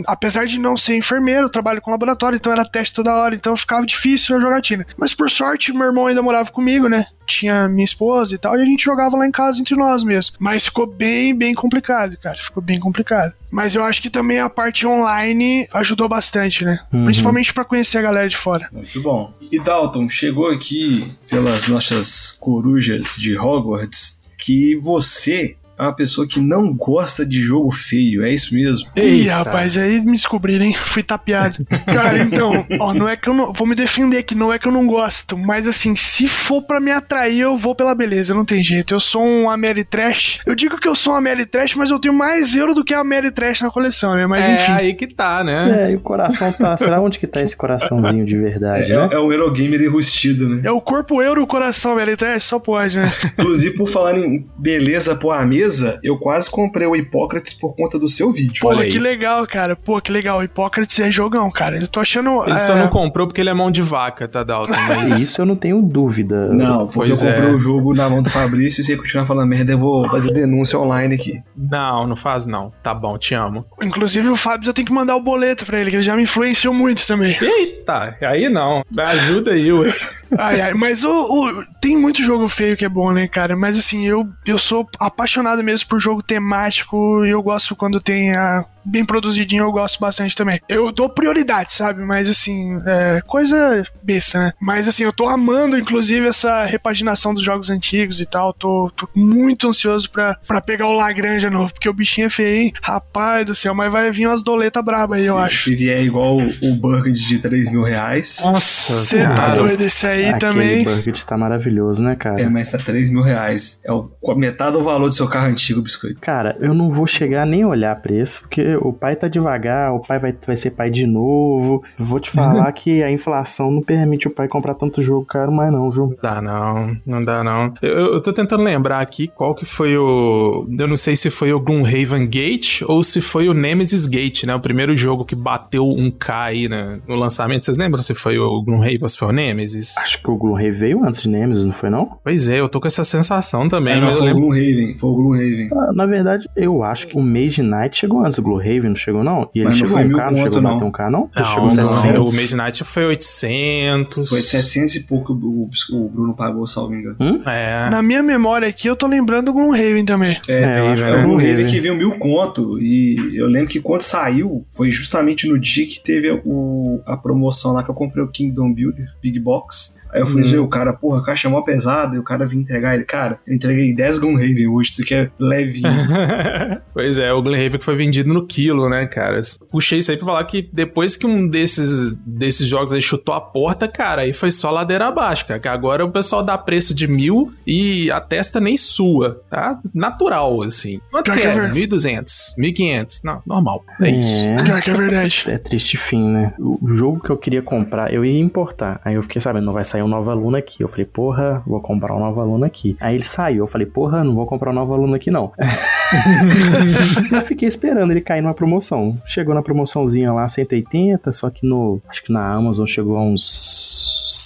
Apesar de não ser enfermeiro, eu trabalho com laboratório, então era teste toda hora, então ficava difícil a jogatina. Mas por sorte, meu irmão ainda morava comigo, né? Tinha minha esposa e tal, e a gente jogava lá em casa entre nós mesmo. Mas ficou bem, bem complicado, cara. Ficou bem complicado. Mas eu acho que também a parte online ajudou bastante, né? Uhum. Principalmente para conhecer a galera de fora. Muito bom. E Dalton, chegou aqui pelas nossas corujas de Hogwarts que você é uma pessoa que não gosta de jogo feio, é isso mesmo? Ih, rapaz, aí me descobriram, hein? Fui tapeado. Cara, então, ó, não é que eu não. Vou me defender aqui, não é que eu não gosto, mas assim, se for para me atrair, eu vou pela beleza, não tem jeito. Eu sou um Ameritrash. Eu digo que eu sou um Ameritrash, mas eu tenho mais euro do que a Ameritrash na coleção, né? Mas é, enfim. É aí que tá, né? É, e o coração tá. Será onde que tá esse coraçãozinho de verdade? É, né? é o Eurogamer enrustido, né? É o corpo euro, o coração Ameritrash, só pode, né? Inclusive, por falar em beleza, pô, a mesa mesa, eu quase comprei o Hipócrates por conta do seu vídeo. Pô, que legal, cara. Pô, que legal. O Hipócrates é jogão, cara. Eu tô achando. Ele é, só não comprou porque ele é mão de vaca, tá, Dalton? Mas... Isso eu não tenho dúvida. Não, porque Pois eu comprei é. o jogo na mão do Fabrício e se ele continuar falando merda, eu vou fazer denúncia online aqui. Não, não faz não. Tá bom, te amo. Inclusive, o Fábio já tem que mandar o boleto pra ele, que ele já me influenciou muito também. Eita, aí não. Me ajuda aí, ué. Ai, ai, mas o, o- tem muito jogo feio que é bom, né, cara? Mas assim, eu, eu sou apaixonado mesmo por jogo temático e eu gosto quando tem a. Bem produzidinho, eu gosto bastante também. Eu dou prioridade, sabe? Mas assim, é coisa besta, né? Mas assim, eu tô amando, inclusive, essa repaginação dos jogos antigos e tal. Tô, tô muito ansioso pra, pra pegar o Lagranja novo, porque o bichinho é feio, hein? Rapaz do céu, mas vai vir umas doletas brabas aí, eu acho. se vier igual o, o Burger de 3 mil reais. Nossa, Você tá doido esse aí Aquele também? Burger tá maravilhoso, né, cara? É, mas tá 3 mil reais. É o, metade do valor do seu carro antigo, biscoito. Cara, eu não vou chegar nem a olhar preço, porque o pai tá devagar, o pai vai, vai ser pai de novo. Vou te falar que a inflação não permite o pai comprar tanto jogo caro mais não, viu? Não dá não, não dá não. Eu, eu tô tentando lembrar aqui qual que foi o... Eu não sei se foi o Gloomhaven Gate ou se foi o Nemesis Gate, né? O primeiro jogo que bateu um K aí né, no lançamento. Vocês lembram se foi o Gloomhaven ou se foi o Nemesis? Acho que o Gloomhaven veio antes de Nemesis, não foi não? Pois é, eu tô com essa sensação também, É, não, mas eu foi o lembro... Gloomhaven. Foi o Gloomhaven. Ah, Na verdade, eu acho que o Mage Knight chegou antes do Gloomhaven, não chegou não? E ele Mas chegou um mil K, não conto, chegou a bater não. um K não? Ele Não, chegou não, 700. o Mage Knight foi 800. Foi de 700 e pouco o, o Bruno pagou, salvo engano. É. Na minha memória aqui, eu tô lembrando do Gloomhaven também. É, É, eu acho que é o Gloomhaven. que veio mil conto. E eu lembro que quando saiu, foi justamente no dia que teve o, a promoção lá que eu comprei o Kingdom Builder, Big Box. Aí eu fui Hum. ver o cara, porra, a caixa é mó pesada, e o cara vinha entregar ele. Cara, eu entreguei 10 Gloomhaven hoje, isso aqui é levinho. pois é, o Gloomhaven que foi vendido no quilo, né, cara? Puxei isso aí pra falar que depois que um desses, desses jogos aí chutou a porta, cara, aí foi só ladeira abaixo, cara. Que agora o pessoal dá preço de mil e a testa nem sua, tá? Natural, assim. Quanto que é é? verdade. 1.200, 1.500. Não, normal. É isso. É. Que é verdade. É triste fim, né? O o jogo que eu queria comprar, eu ia importar. Aí eu fiquei sabendo, não vai sair um novo aluno aqui. Eu falei, porra, vou comprar um novo aluno aqui. Aí ele saiu. Eu falei, porra, não vou comprar um novo aluno aqui, não. eu fiquei esperando ele cair numa promoção. Chegou na promoçãozinha lá, 180, só que no. Acho que na Amazon chegou a uns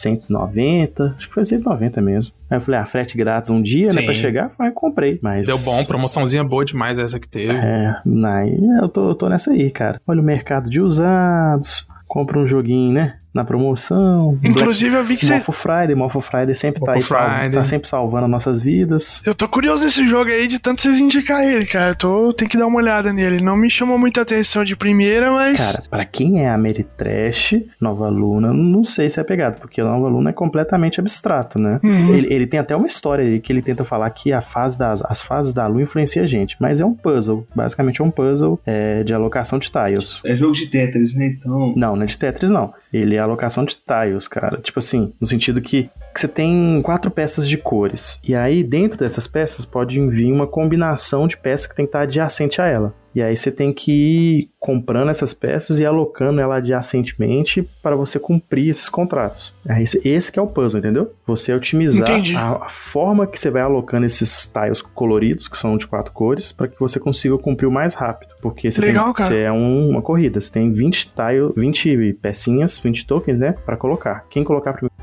190. Acho que foi 190 mesmo. Aí eu falei, ah, frete grátis um dia, né? Sim. Pra chegar. Aí comprei. Mas. Deu bom, promoçãozinha boa demais essa que teve. É, aí eu tô, eu tô nessa aí, cara. Olha o mercado de usados, compra um joguinho, né? Na promoção. Inclusive, eu vi que Black, você. Morpho Friday, Morpho Friday sempre tá aí, Morpho Friday. tá sempre salvando nossas vidas. Eu tô curioso nesse jogo aí de tanto vocês indicar ele, cara. Eu tô, tem que dar uma olhada nele. Não me chamou muita atenção de primeira, mas. Cara, pra quem é Ameritrash, Nova Luna, não sei se é pegado, porque Nova Luna é completamente abstrato, né? Uhum. Ele, ele tem até uma história aí que ele tenta falar que a fase das, as fases da lua influencia a gente, mas é um puzzle. Basicamente é um puzzle é, de alocação de tiles. É jogo de Tetris, né? Então. Não, não é de Tetris, não. Ele é alocação de tiles, cara. Tipo assim, no sentido que, que você tem quatro peças de cores. E aí, dentro dessas peças, pode vir uma combinação de peças que tem que estar adjacente a ela. E aí você tem que ir comprando essas peças e alocando ela adjacentemente para você cumprir esses contratos. Aí esse, esse que é o puzzle, entendeu? Você otimizar a, a forma que você vai alocando esses tiles coloridos, que são de quatro cores, para que você consiga cumprir o mais rápido. Porque você, Legal, tem, você é um- uma corrida, você tem 20 tile, 20 pecinhas, 20 tokens, né, para colocar. Quem colocar primeiro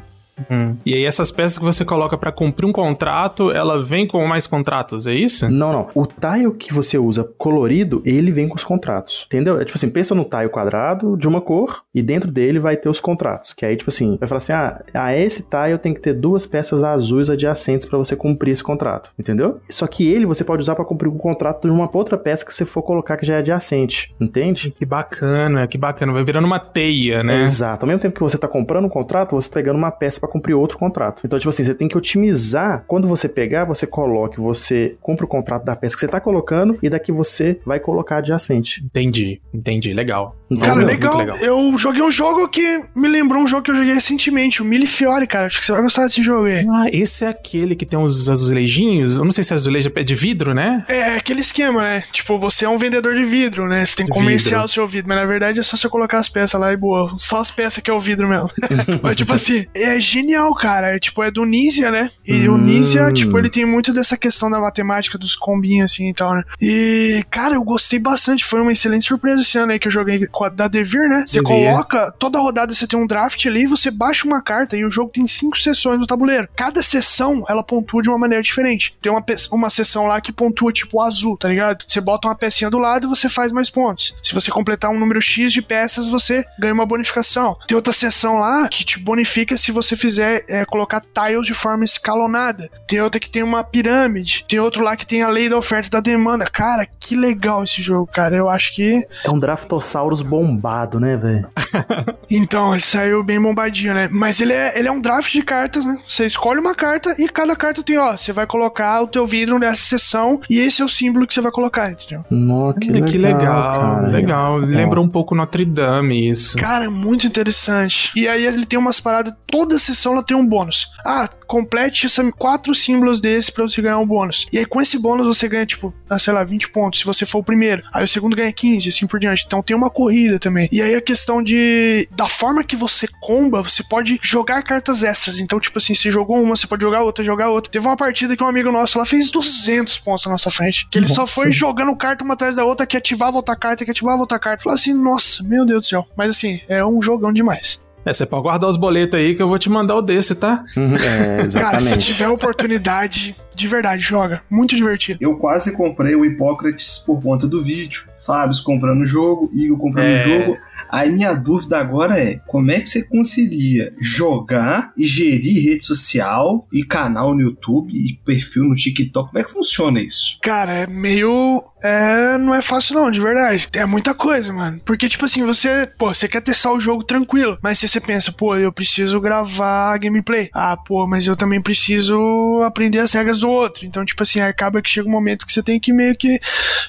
Hum. E aí essas peças que você coloca pra cumprir um contrato, ela vem com mais contratos, é isso? Não, não. O tile que você usa colorido, ele vem com os contratos. Entendeu? É tipo assim, pensa no tile quadrado de uma cor e dentro dele vai ter os contratos. Que aí, tipo assim, vai falar assim: ah, a esse tile tem que ter duas peças azuis adjacentes pra você cumprir esse contrato. Entendeu? Só que ele você pode usar pra cumprir um contrato de uma outra peça que você for colocar que já é adjacente. Entende? Que bacana, que bacana. Vai virando uma teia, né? Exato. Ao mesmo tempo que você está comprando um contrato, você está pegando uma peça para cumprir outro contrato. Então, tipo assim, você tem que otimizar. Quando você pegar, você coloque, você cumpre o contrato da peça que você está colocando e daqui você vai colocar adjacente. Entendi, entendi. Legal. Então, Cara, legal. legal. Eu joguei um jogo que me lembrou um jogo que eu joguei recentemente, o Milifiore, cara. Acho que você vai gostar desse jogo aí. Ah, esse é aquele que tem os azulejinhos. Eu não sei se é azulejo é de vidro, né? É aquele esquema, né? Tipo, você é um vendedor de vidro, né? Você tem que Vidro. comerciar o seu vidro, mas na verdade é só você colocar as peças lá e boa. Só as peças que é o vidro mesmo. mas tipo assim, é genial, cara. É, tipo, é do Ninja, né? E Hum. o Ninja, tipo, ele tem muito dessa questão da matemática, dos combinhos, assim, e tal, né? E, cara, eu gostei bastante. Foi uma excelente surpresa esse ano aí que eu joguei com a da Devir, né? Você Devir. coloca, toda rodada você tem um draft ali, você baixa uma carta e o jogo tem cinco sessões no tabuleiro. Cada sessão, ela pontua de uma maneira diferente. Tem uma, uma sessão lá que pontua, tipo, azul, tá ligado? Você bota uma pecinha do lado e você faz mais pontos. Se você completar um número X de peças, você ganha uma bonificação. Tem outra sessão lá que te bonifica se você fizer é, colocar tiles de forma escalonada. Tem outra que tem uma pirâmide. Tem outro lá que tem a lei da oferta e da demanda. Cara, que legal esse jogo, cara. Eu acho que. É um Draftosaurus bombado, né, velho? Então, ele saiu bem bombadinho, né? Mas ele é, ele é um draft de cartas, né? Você escolhe uma carta e cada carta tem, ó, você vai colocar o teu vidro nessa sessão e esse é o símbolo que você vai colocar, entendeu? Nó, que legal. que legal, cara. legal. Lembra um pouco Notre Dame isso. Cara, muito interessante. E aí ele tem umas paradas, toda sessão ela tem um bônus. Ah, complete essa, quatro símbolos desses pra você ganhar um bônus. E aí com esse bônus você ganha, tipo, ah, sei lá, 20 pontos, se você for o primeiro. Aí o segundo ganha 15, assim por diante. Então tem uma corrida também. E aí a questão de... Da forma que você comba, você pode jogar cartas extras. Então, tipo assim, você jogou uma, você pode jogar outra, jogar outra. Teve uma partida que um amigo nosso lá fez 200 pontos na nossa frente. Que ele só Nossa. foi jogando carta uma atrás da outra, que ativava outra carta, que ativava outra carta. Falei assim, nossa, meu Deus do céu. Mas assim, é um jogão demais. É, você pode guardar os boletos aí que eu vou te mandar o desse, tá? Uhum, É, Cara, se exatamente. tiver oportunidade, de verdade, joga. Muito divertido. Eu quase comprei o Hipócrates por conta do vídeo. Fábio comprando o jogo, Igor comprando É. o jogo. Aí minha dúvida agora é: como é que você concilia jogar e gerir rede social e canal no YouTube e perfil no TikTok? Como é que funciona isso? Cara, é meio. É, não é fácil não, de verdade. É muita coisa, mano. Porque, tipo assim, você, pô, você quer testar o jogo tranquilo, mas se você pensa, pô, eu preciso gravar gameplay. Ah, pô, mas eu também preciso aprender as regras do outro. Então, tipo assim, acaba que chega um momento que você tem que meio que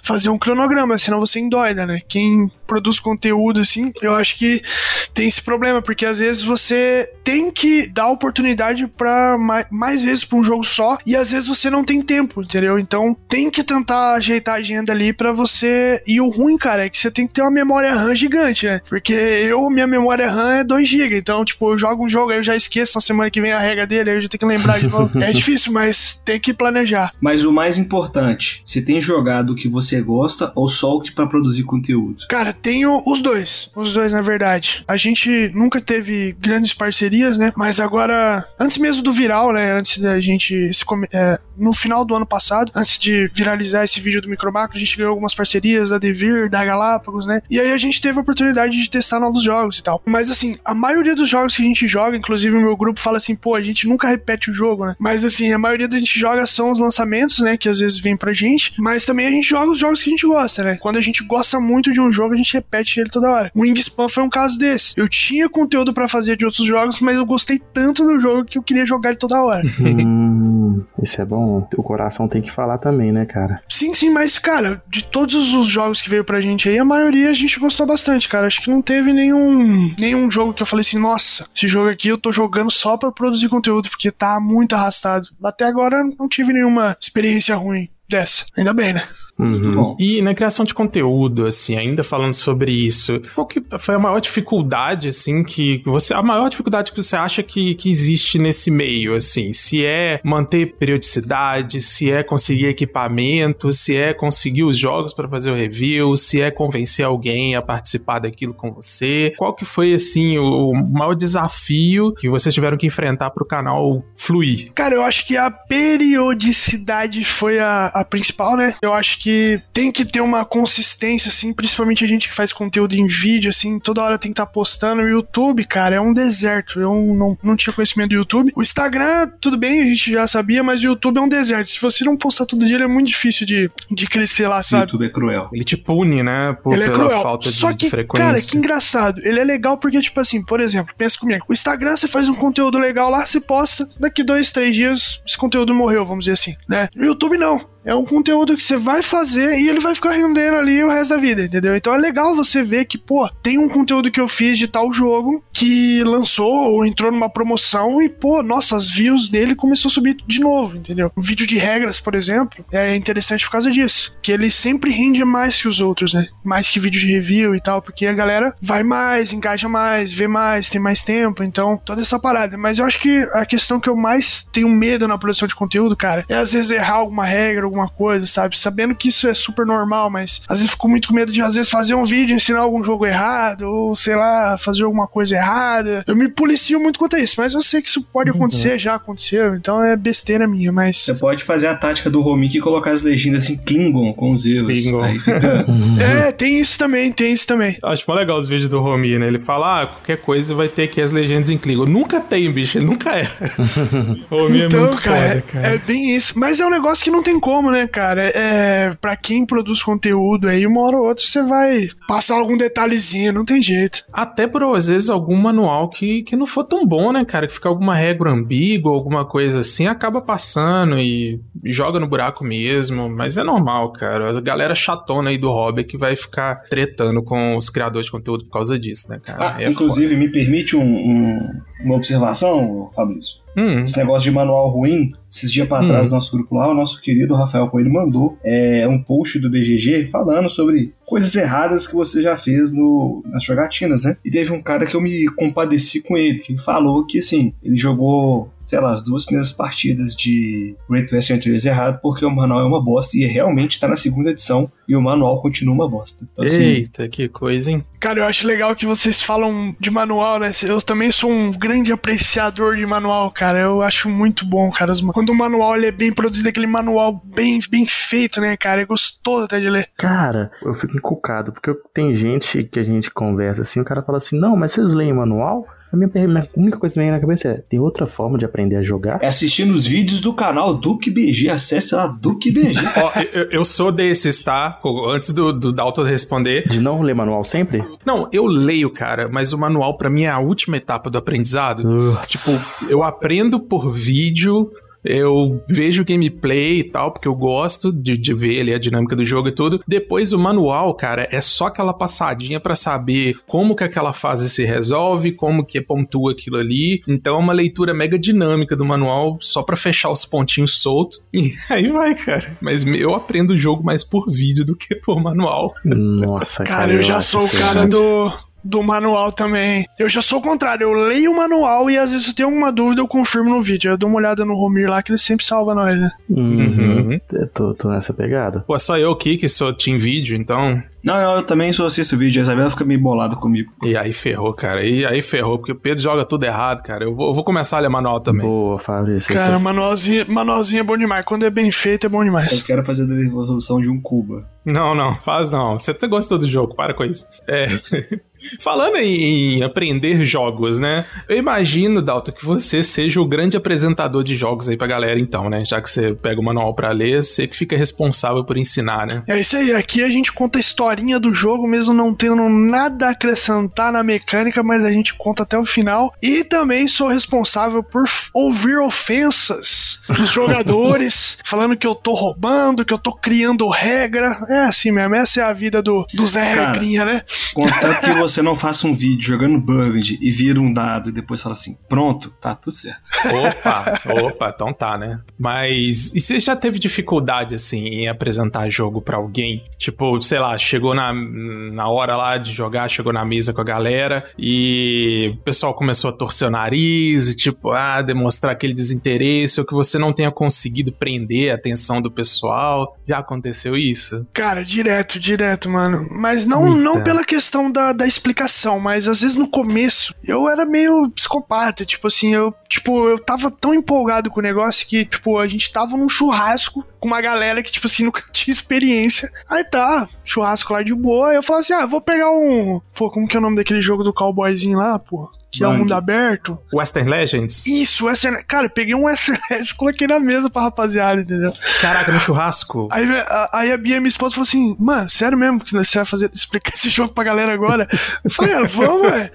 fazer um cronograma, senão você endoida, né? Quem produz conteúdo, assim, eu acho que tem esse problema, porque às vezes você tem que dar oportunidade pra mais, mais vezes pra um jogo só, e às vezes você não tem tempo, entendeu? Então tem que tentar ajeitar a agenda ali pra você. E o ruim, cara, é que você tem que ter uma memória RAM gigante, né? Porque eu, minha memória RAM é 2 GB, então, tipo, eu jogo um jogo, aí eu já esqueço na semana que vem a regra dele, aí eu já tenho que lembrar de novo. é difícil, mas tem que planejar. Mas o mais importante, você tem jogado o que você gosta ou só o que pra produzir conteúdo? Cara, tenho os dois. Os dois, na verdade. A gente nunca teve grandes parcerias, né? Mas agora, antes mesmo do viral, né? Antes da gente se come- é, no final do ano passado, antes de viralizar esse vídeo do Micromacro, a gente ganhou algumas parcerias da Devir, da Galápagos, né? E aí a gente teve a oportunidade de testar novos jogos e tal. Mas assim, a maioria dos jogos que a gente joga, inclusive o meu grupo fala assim, pô, a gente nunca repete o jogo, né? Mas assim, a maioria da gente joga são os lançamentos, né? Que às vezes vem pra gente, mas também a gente joga os jogos que a gente gosta, né? Quando a gente gosta muito de um jogo, a gente repete ele toda hora. O Wingspan foi um caso desse. Eu tinha conteúdo pra fazer de outros jogos, mas eu gostei tanto do jogo que eu queria jogar ele toda hora. Isso é bom. O coração tem que falar também, né, cara? Sim, sim, mas, cara, de todos os jogos que veio pra gente aí, a maioria a gente gostou bastante, cara. Acho que não teve nenhum, nenhum jogo que eu falei assim, nossa, esse jogo aqui eu tô jogando só pra produzir conteúdo, porque tá muito arrastado. Até agora não tive nenhuma experiência ruim dessa. Ainda bem, né? Muito Uhum. bom. E na criação de conteúdo, assim, ainda falando sobre isso, qual que foi a maior dificuldade, assim, que você. A maior dificuldade que você acha que, que existe nesse meio, assim? Se é manter periodicidade, se é conseguir equipamento, se é conseguir os jogos para fazer o review, se é convencer alguém a participar daquilo com você. Qual que foi, assim, o maior desafio que vocês tiveram que enfrentar pro canal fluir? Cara, eu acho que a periodicidade foi a, a principal, né? Eu acho que tem que ter uma consistência, assim, principalmente a gente que faz conteúdo em vídeo, assim, toda hora tem que estar postando. O YouTube, cara, é um deserto. Eu não, não tinha conhecimento do YouTube. O Instagram, tudo bem, a gente já sabia, mas o YouTube é um deserto. Se você não postar todo dia, ele é muito difícil de, de crescer lá, O sabe? YouTube é cruel. Ele te pune, né? Por, ele é pela cruel. falta de, Só de que, frequência. cara, que engraçado. Ele é legal porque, tipo assim, por exemplo, pensa comigo. O Instagram, você faz um conteúdo legal lá, você posta. Daqui dois, três dias, esse conteúdo morreu, vamos dizer assim, né? No YouTube, não. É um conteúdo que você vai fazer e ele vai ficar rendendo ali o resto da vida, entendeu? Então é legal você ver que, pô, tem um conteúdo que eu fiz de tal jogo que lançou ou entrou numa promoção e, pô, nossa, as views dele começou a subir de novo, entendeu? Um vídeo de regras, por exemplo, é interessante por causa disso. Que ele sempre rende mais que os outros, né? Mais que vídeo de review e tal, porque a galera vai mais, engaja mais, vê mais, tem mais tempo, então toda essa parada. Mas eu acho que a questão que eu mais tenho medo na produção de conteúdo, cara, é às vezes errar alguma regra, alguma coisa, sabe? Sabendo que isso é super normal, mas às vezes fico muito com medo de às vezes fazer um vídeo, ensinar algum jogo errado, ou sei lá, fazer alguma coisa errada. Eu me policio muito quanto a isso, mas eu sei que isso pode uhum. acontecer, uhum. já aconteceu, então é besteira minha, mas. Você pode fazer a tática do Romik e colocar as legendas em Klingon com os erros. Klingon. Aí fica... é, tem isso também, tem isso também. Acho muito legal os vídeos do Romi, né? Ele fala, ah, qualquer coisa vai ter aqui as legendas em Klingon. Nunca tem, bicho, ele nunca é. Romi é então, é muito cara, foda, cara. É bem isso. Mas é um negócio que não tem como, né, cara? É, pra quem produz conteúdo aí, uma hora ou outra você vai passar algum detalhezinho, não tem jeito. Até por, às vezes, algum manual que, que não for tão bom, né, cara? Que fica alguma regra ambígua, alguma coisa assim, acaba passando e joga no buraco mesmo. Mas é normal, cara. A galera chatona aí do hobby que vai ficar tretando com os criadores de conteúdo por causa disso, né, cara? Ah, é inclusive, foda. me permite um, um, uma observação, Fabrício? Hum. Esse negócio de manual ruim, esses dias para trás hum. no nosso grupo lá, o nosso querido Rafael Coelho mandou é, um post do BGG falando sobre coisas erradas que você já fez no, nas jogatinas, né? E teve um cara que eu me compadeci com ele, que falou que, assim, ele jogou sei lá, as duas primeiras partidas de Great Western Trail errado porque o manual é uma bosta e realmente tá na segunda edição e o manual continua uma bosta. Então, assim, Eita, que coisa, hein? Cara, eu acho legal que vocês falam de manual, né? Eu também sou um grande apreciador de manual, cara. Eu acho muito bom, cara. Quando o manual ele é bem produzido, aquele manual bem, bem feito, né, cara? É gostoso até de ler. Cara, eu fico encucado, porque tem gente que a gente conversa assim, o cara fala assim, não, mas vocês leem manual? A minha, minha única coisa que vem na cabeça é: tem outra forma de aprender a jogar? É assistindo os vídeos do canal Duke BG. Acesse lá Duke BG. Ó, eu, eu, sou desses, tá? Antes do, do Dalton responder. De não ler manual sempre? Não, eu leio, cara, mas o manual para mim é a última etapa do aprendizado. Tipo, eu aprendo por vídeo, eu vejo gameplay e tal, porque eu gosto de, de ver ali a dinâmica do jogo e tudo. Depois o manual, cara, é só aquela passadinha para saber como que aquela fase se resolve, como que pontua aquilo ali. Então é uma leitura mega dinâmica do manual, só para fechar os pontinhos soltos. E aí vai, cara. Mas eu aprendo o jogo mais por vídeo do que por manual. Nossa, cara. Cara, eu, eu já sou o cara do do manual também. Eu já sou o contrário, eu leio o manual e às vezes eu tenho alguma dúvida, eu confirmo no vídeo. Eu dou uma olhada no Romir lá que ele sempre salva nós, né? Uhum. uhum. tô, tô nessa pegada. Pô, é só eu aqui que sou Team Vídeo, então não, não, eu também só assisto vídeo, a Isabela fica meio bolada comigo. E aí ferrou, cara. E aí ferrou, porque o Pedro joga tudo errado, cara. Eu vou, eu vou começar a ler manual também. Boa, Fabrício. Cara, manualzinho, manualzinho é bom demais. Quando é bem feito, é bom demais. Eu quero fazer a resolução de um Cuba. Não, não, faz não. Você tá gostou do jogo, para com isso. É. Falando em aprender jogos, né? Eu imagino, Dalton, que você seja o grande apresentador de jogos aí pra galera, então, né? Já que você pega o manual pra ler, você que fica responsável por ensinar, né? É isso aí. Aqui a gente conta a historinha do jogo, mesmo não tendo nada a acrescentar na mecânica, mas a gente conta até o final. E também sou responsável por ouvir ofensas dos jogadores, falando que eu tô roubando, que eu tô criando regra. É assim mesmo, essa é a vida do, do Zé Cara, Regrinha, né? Contanto que você não faça um vídeo jogando Burgundy e vira um dado e depois fala assim, pronto, tá tudo certo. Opa, opa, então tá, né? Mas e você já teve dificuldade, assim, em apresentar jogo para alguém? Tipo, sei lá, chegou na, na hora lá de jogar, chegou na mesa com a galera e o pessoal começou a torcer o nariz e tipo, ah, demonstrar aquele desinteresse ou que você não tenha conseguido prender a atenção do pessoal. Já aconteceu isso? Cara, direto, direto, mano. Mas não, não pela questão da, da explicação, mas às vezes no começo eu era meio psicopata, tipo assim, eu, tipo, eu tava tão empolgado com o negócio que, tipo, a gente tava num churrasco com uma galera que, tipo assim, nunca tinha experiência. Aí tá, churrasco lá de boa. Eu falo assim: ah, vou pegar um. Pô, como que é o nome daquele jogo do cowboyzinho lá, pô? Que é o mundo aberto. Western Legends? Isso, Western. Cara, eu peguei um Western Legends e coloquei na mesa pra rapaziada, entendeu? Caraca, no churrasco. Aí, a, aí a Bia, minha esposa, falou assim: Mano, sério mesmo que você vai fazer, explicar esse jogo pra galera agora? Eu falei: Ah, vamos, ué.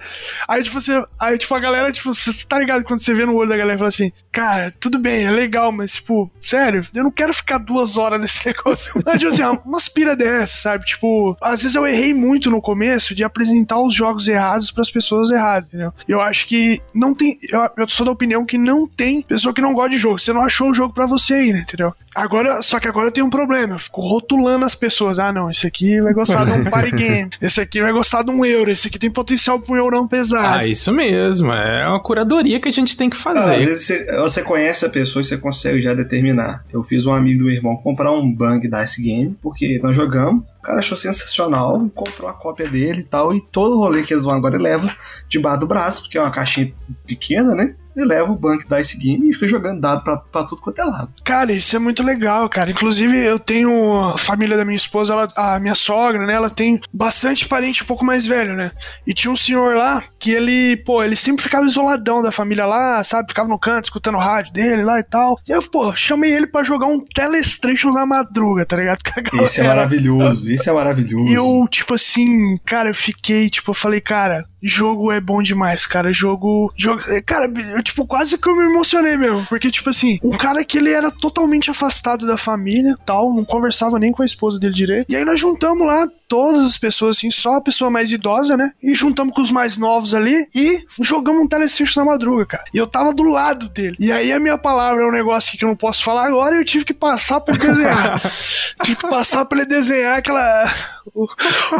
Aí, tipo, você, aí, tipo, a galera, tipo, você tá ligado quando você vê no olho da galera e fala assim: Cara, tudo bem, é legal, mas, tipo, sério, eu não quero ficar duas horas nesse negócio. Mas, tipo assim, umas pira dessa, sabe? Tipo, às vezes eu errei muito no começo de apresentar os jogos errados pras pessoas erradas, entendeu? Eu acho que não tem. Eu, eu sou da opinião que não tem pessoa que não gosta de jogo. Você não achou o jogo pra você ainda, entendeu? Agora, só que agora tem um problema. Eu fico rotulando as pessoas. Ah, não, esse aqui vai gostar de um party game. Esse aqui vai gostar de um euro. Esse aqui tem potencial pra um eurão pesado. Ah, isso mesmo. É uma curadoria que a gente tem que Ah, fazer. às vezes você, você conhece a pessoa e você consegue já determinar. Eu fiz um amigo do meu irmão comprar um bang Dice Game, porque nós jogamos, o cara achou sensacional, comprou a cópia dele e tal, e todo rolê que eles vão agora leva debaixo do braço, porque é uma caixinha pequena, né? E leva o Bank Dice Game e fica jogando dado pra, pra tudo quanto é lado. Cara, isso é muito legal, cara. Inclusive, eu tenho a família da minha esposa, ela, a minha sogra, né? Ela tem bastante parente um pouco mais velho, né? E tinha um senhor lá que ele, pô, ele sempre ficava isoladão da família lá, sabe? Ficava no canto escutando o rádio dele lá e tal. E eu, pô, chamei ele pra jogar um Telestration na madruga, tá ligado? Isso é maravilhoso, isso é maravilhoso. E eu, tipo assim, cara, eu fiquei, tipo, eu falei, cara, jogo é bom demais, cara. Jogo. jogo cara, eu, tipo, quase que eu me emocionei mesmo. Porque, tipo assim, um cara que ele era totalmente afastado da família tal, não conversava nem com a esposa dele direito. E aí nós juntamos lá todas as pessoas, assim, só a pessoa mais idosa, né? E juntamos com os mais novos ali e jogamos um telesexto na madruga, cara. E eu tava do lado dele. E aí a minha palavra é um negócio que eu não posso falar agora e eu tive que passar pra ele desenhar. tive que passar pra ele desenhar aquela. O,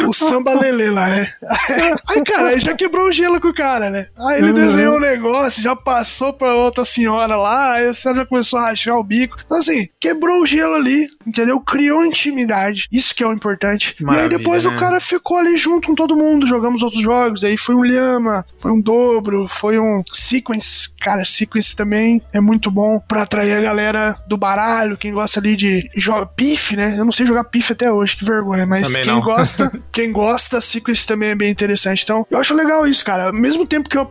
o samba lelê lá, né? Aí, cara, aí já quebrou o gelo com o cara, né? Aí ele desenhou o negócio, já passou pra outra senhora lá, aí a senhora já começou a rachar o bico. Então, assim, quebrou o gelo ali, entendeu? Criou intimidade. Isso que é o importante. e aí Maravilha, depois o né? cara ficou ali junto com todo mundo, jogamos outros jogos. Aí foi um Lhama, foi um Dobro, foi um Sequence. Cara, Sequence também é muito bom pra atrair a galera do baralho, quem gosta ali de jogar pif, né? Eu não sei jogar pif até hoje, que vergonha, mas Também quem não. gosta, quem gosta, Sequence também é bem interessante. Então, eu acho legal isso, cara. Ao mesmo tempo que eu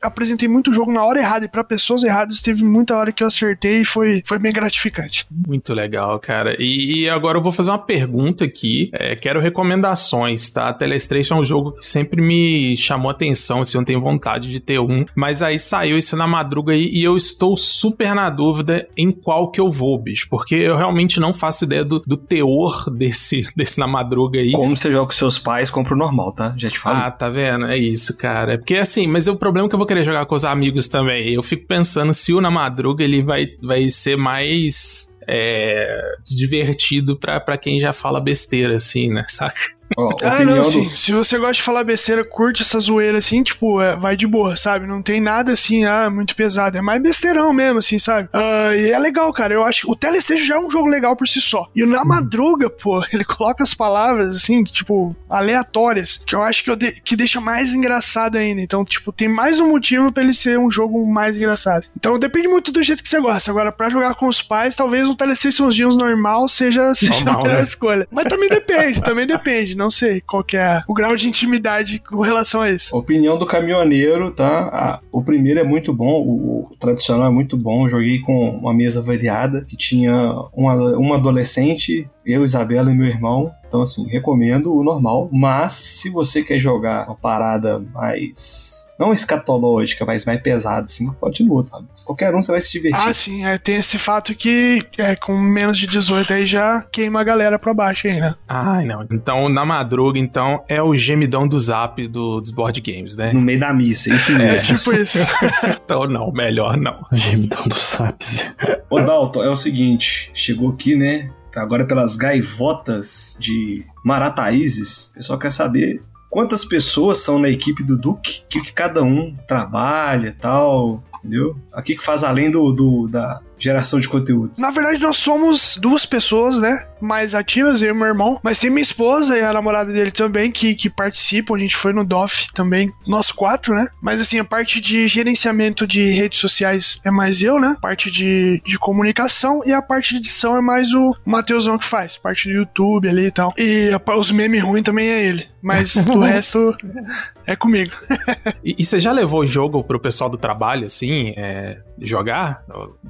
apresentei, muito jogo na hora errada e pra pessoas erradas, teve muita hora que eu acertei e foi, foi bem gratificante. Muito legal, cara. E, e agora eu vou fazer uma pergunta aqui. É, quero recomendações, tá? Telestration é um jogo que sempre me chamou atenção, assim, eu tenho vontade de ter um. Mas aí saiu isso na madruga aí e eu estou super na dúvida em qual que eu vou, bicho. Porque eu realmente não faço ideia do, do teor desse, desse na madruga aí. Como você joga com seus pais, compra o normal, tá? Já te falo. Ah, tá vendo? É isso, cara. Porque assim, mas o problema é que eu vou querer jogar com os amigos também. Eu fico pensando se o na madruga ele vai, vai ser mais é, divertido pra, pra quem já fala besteira, assim, né? Saca? Ó, Ah, não, do- sim. Se você gosta de falar besteira, curte essa zoeira assim, tipo, é, vai de boa, sabe? Não tem nada assim, ah, muito pesado. É mais besteirão mesmo, assim, sabe? Ah, e é legal, cara. Eu acho que o Telestage já é um jogo legal por si só. E Na Madruga, pô, ele coloca as palavras, assim, tipo, aleatórias, que eu acho que, eu de- que deixa mais engraçado ainda. Então, tipo, tem mais um motivo pra ele ser um jogo mais engraçado. Então, depende muito do jeito que você gosta. Agora, pra jogar com os pais, talvez o Telestations normal seja, seja Normal, a melhor né? escolha. Mas também depende, também depende. Não sei qual que é o grau de intimidade com relação a isso. Opinião do caminhoneiro, tá? O primeiro é muito bom, o, tradicional é muito bom. Joguei com uma mesa variada que tinha uma, uma adolescente, eu, Isabela e meu irmão. Então, assim, recomendo o normal. Mas se você quer jogar uma parada mais. Não escatológica, mas mais pesada, assim, pode ir no outro. Qualquer um você vai se divertir. Ah, sim, é, tem esse fato que é, com menos de 18 aí já queima a galera pra baixo aí, né? Ai, não. Então, na madruga, então, é o gemidão do zap do, dos board games, né? No meio da missa, isso É mesmo. tipo isso. Então, não, melhor não. Gemidão do Saps. Ô Dalton, é o seguinte, chegou aqui, né? Agora pelas gaivotas de Marataízes, o pessoal quer saber quantas pessoas são na equipe do Duque, o que, que cada um trabalha e tal, entendeu? Aqui que faz além do, do- da geração de conteúdo? Na verdade, nós somos duas pessoas, né? Mais ativas, eu e meu irmão. Mas tem minha esposa e a namorada dele também, que, que participam. A gente foi no DOF também, nós quatro, né? Mas assim, a parte de gerenciamento de redes sociais é mais eu, né? A parte de, de comunicação e a parte de edição é mais o Matheusão que faz. Parte do YouTube ali e tal. E a, os memes ruins também é ele. Mas o resto é comigo. e, e, você já levou o jogo pro pessoal do trabalho, assim, é, jogar?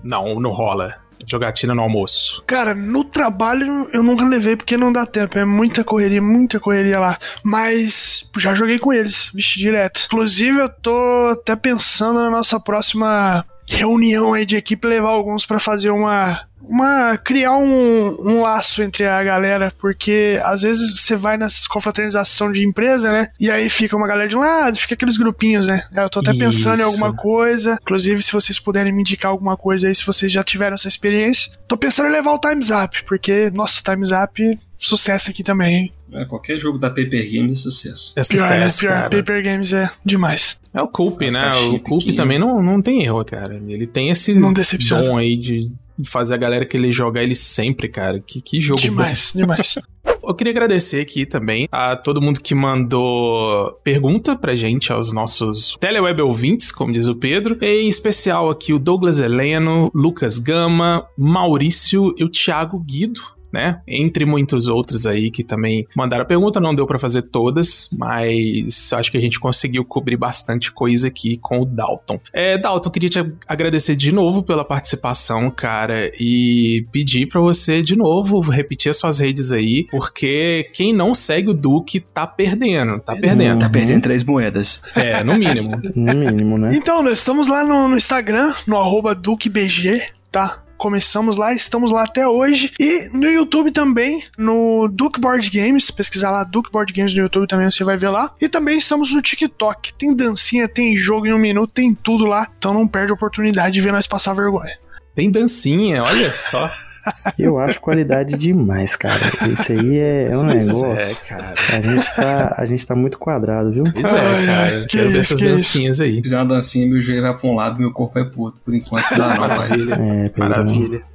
Não, não rola. Jogatina no almoço. Cara, no trabalho eu nunca levei porque não dá tempo. É muita correria, muita correria lá. Mas já joguei com eles, vixe, direto. Inclusive, eu tô até pensando na nossa próxima reunião aí de equipe levar alguns para fazer uma uma criar um, um laço entre a galera, porque às vezes você vai nessas confraternização de empresa, né? E aí fica uma galera de um lado, fica aqueles grupinhos, né? Eu tô até Isso. pensando em alguma coisa. Inclusive, se vocês puderem me indicar alguma coisa aí, se vocês já tiveram essa experiência. Tô pensando em levar o Times Up, porque, nossa, Times Up, sucesso aqui também, hein? É, qualquer jogo da Paper Games é sucesso. É sucesso, pior, né? pior. Paper Games é demais. É o Coop, né? O Coop também não, não tem erro, cara. Ele tem esse não dom aí de fazer a galera querer jogar ele sempre, cara. Que, que jogo demais, bom. Demais, Eu queria agradecer aqui também a todo mundo que mandou pergunta pra gente, aos nossos teleweb ouvintes, como diz o Pedro. Em especial aqui o Douglas Heleno, Lucas Gama, Maurício e o Thiago Guido né? Entre muitos outros aí que também mandaram pergunta, não deu para fazer todas, mas acho que a gente conseguiu cobrir bastante coisa aqui com o Dalton. É, Dalton, queria te agradecer de novo pela participação, cara, e pedir para você de novo repetir as suas redes aí, porque quem não segue o Duque tá perdendo, tá perdendo. Tá perdendo três moedas. É, no mínimo. no mínimo, né? Então, nós estamos lá no, no Instagram, no arroba DuqueBG, tá? Começamos lá, estamos lá até hoje. E no YouTube também, no Duke Board Games, pesquisar lá Duke Board Games no YouTube também você vai ver lá. E também estamos no TikTok. Tem dancinha, tem jogo em um minuto, tem tudo lá. Então não perde a oportunidade de ver nós passar vergonha. Tem dancinha, olha só. Eu acho qualidade demais, cara. Isso aí é, é um é, negócio. É, cara. A gente, tá, a gente tá muito quadrado, viu? Isso é, cara. Quero ver essas dancinhas aí. Fizer uma dancinha, meu joelho vai pra um lado, meu corpo vai pro outro. Por enquanto dá não, Maravilha. É, Maravilha.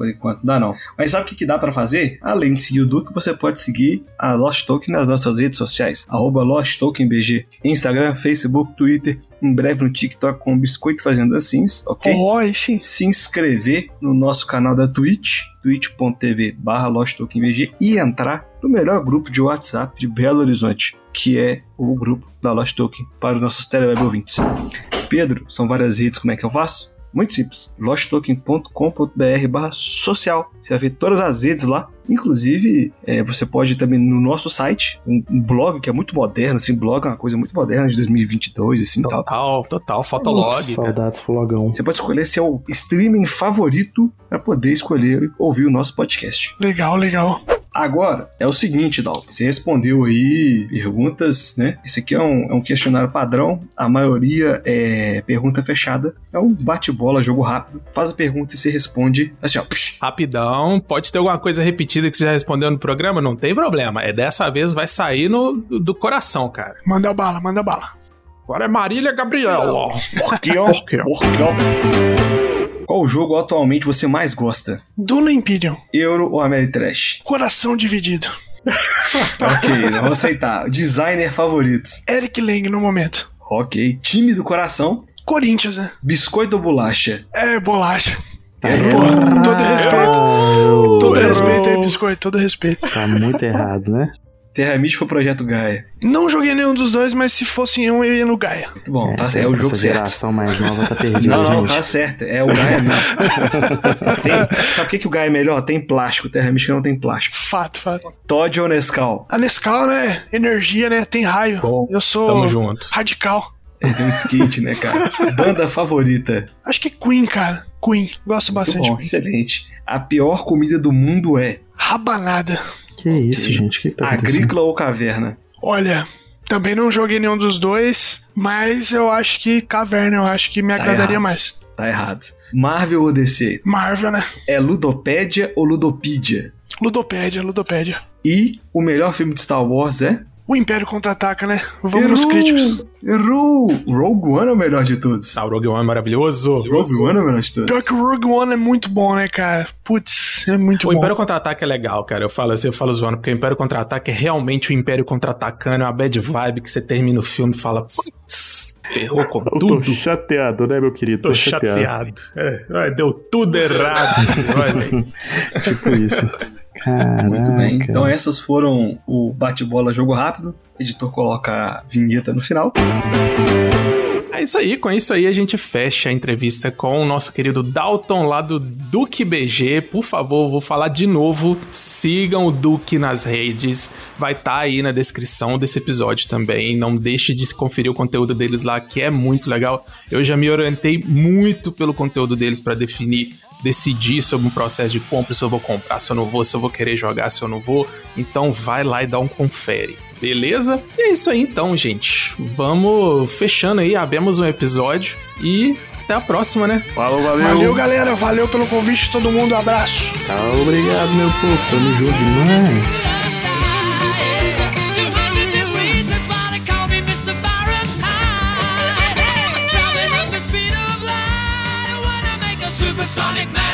Por enquanto dá não. Mas sabe o que, que dá para fazer? Além de seguir o Duque, você pode seguir a Lost Token nas nossas redes sociais. Arroba Lost Token BG. Instagram, Facebook, Twitter. Em breve no TikTok com Biscoito Fazendo Assim, ok? Oh, sim. Se inscrever no nosso canal da Twitch, twitch.tv barra BG e entrar no melhor grupo de WhatsApp de Belo Horizonte, que é o grupo da Lost Token para os nossos teleweb ouvintes. Pedro, são várias redes, como é que eu faço? Muito simples. losttoken.com.br barra social. Você vai ver todas as redes lá. Inclusive, é, você pode também no nosso site, um, um, blog que é muito moderno, assim, blog é uma coisa muito moderna de 2022, assim, total, tal. Total, Fotolog. Saudades Flogão. Você pode escolher seu streaming favorito para poder escolher e ouvir o nosso podcast. Legal, legal. Agora, é o seguinte, Dalton. Você respondeu aí perguntas, né? Esse aqui é um, é um questionário padrão. A maioria é pergunta fechada. É um bate-bola, jogo rápido. Faz a pergunta e você responde assim, ó. Psh. Rapidão. Pode ter alguma coisa repetida que você já respondeu no programa? Não tem problema. É dessa vez vai sair no, do coração, cara. Manda bala, manda bala. Agora é Marília Gabriela. Por quê? Por quê? Por quê? Qual jogo atualmente você mais gosta? Duna Imperium. Euro ou Ameritrash? Coração dividido. ok, vamos aceitar. Designer favoritos? Eric Lang no momento. Ok. Time do coração? Corinthians, né? Biscoito ou bolacha? É, bolacha. É, Pô, todo respeito. Todo respeito aí, biscoito, todo respeito. Tá muito errado, né? Terra Mística ou Projeto Gaia? Não joguei nenhum dos dois, mas se fosse um, eu ia no Gaia. Muito bom, é, tá, é o jogo essa certo. geração mais nova tá perdida, Não, não, gente. tá certo. É o Gaia mesmo. tem, sabe o que, que o Gaia é melhor? Tem plástico. Terra Mística não tem plástico. Fato, fato. Todd ou Nescau? A Nescau, né? Energia, né? Tem raio. Bom, eu sou tamo junto. radical. Ele tem um skate, né, cara? Banda favorita? Acho que Queen, cara. Queen. Gosto bastante Muito bom, excelente. A pior comida do mundo é? Rabanada. Que okay. isso, gente? O que, que tá Agrícola ou caverna? Olha, também não joguei nenhum dos dois, mas eu acho que caverna, eu acho que me tá agradaria errado. mais. Tá errado. Marvel ou DC? Marvel, né? É Ludopédia ou Ludopídia? Ludopédia, Ludopédia. E o melhor filme de Star Wars é? O Império Contra-Ataca, né? Vamos nos críticos. Errou! Rogue One é o melhor de todos. Ah, o Rogue One é maravilhoso. Rogue One é o melhor de todos. Pior que o Rogue One é muito bom, né, cara? Putz, é muito O bom. Império Contra-Ataque é legal, cara. Eu falo assim, eu falo zoando, porque o Império Contra-Ataque é realmente o Império Contra-Atacando, é uma bad vibe que você termina o filme e fala, putz, errou com Eu tô tudo. chateado, né, meu querido? Tô chateado. É, ai, deu tudo errado. Olha. Tipo isso. Caraca. Muito bem. Então essas foram o bate-bola jogo rápido. O editor coloca a vinheta no final. É isso aí, com isso aí a gente fecha a entrevista com o nosso querido Dalton lá do Duque BG. Por favor, vou falar de novo, sigam o Duque nas redes, vai estar aí na descrição desse episódio também. Não deixe de conferir o conteúdo deles lá, que é muito legal. Eu já me orientei muito pelo conteúdo deles para definir decidir sobre um processo de compra, se eu vou comprar, se eu não vou, se eu vou querer jogar, se eu não vou. Então vai lá e dá um confere. Beleza? E é isso aí então, gente. Vamos fechando aí, abemos um episódio e até a próxima, né? Falou, valeu. Valeu, galera. Valeu pelo convite, todo mundo. Abraço. Tá, obrigado, meu povo. Tamo junto demais. supersonic man.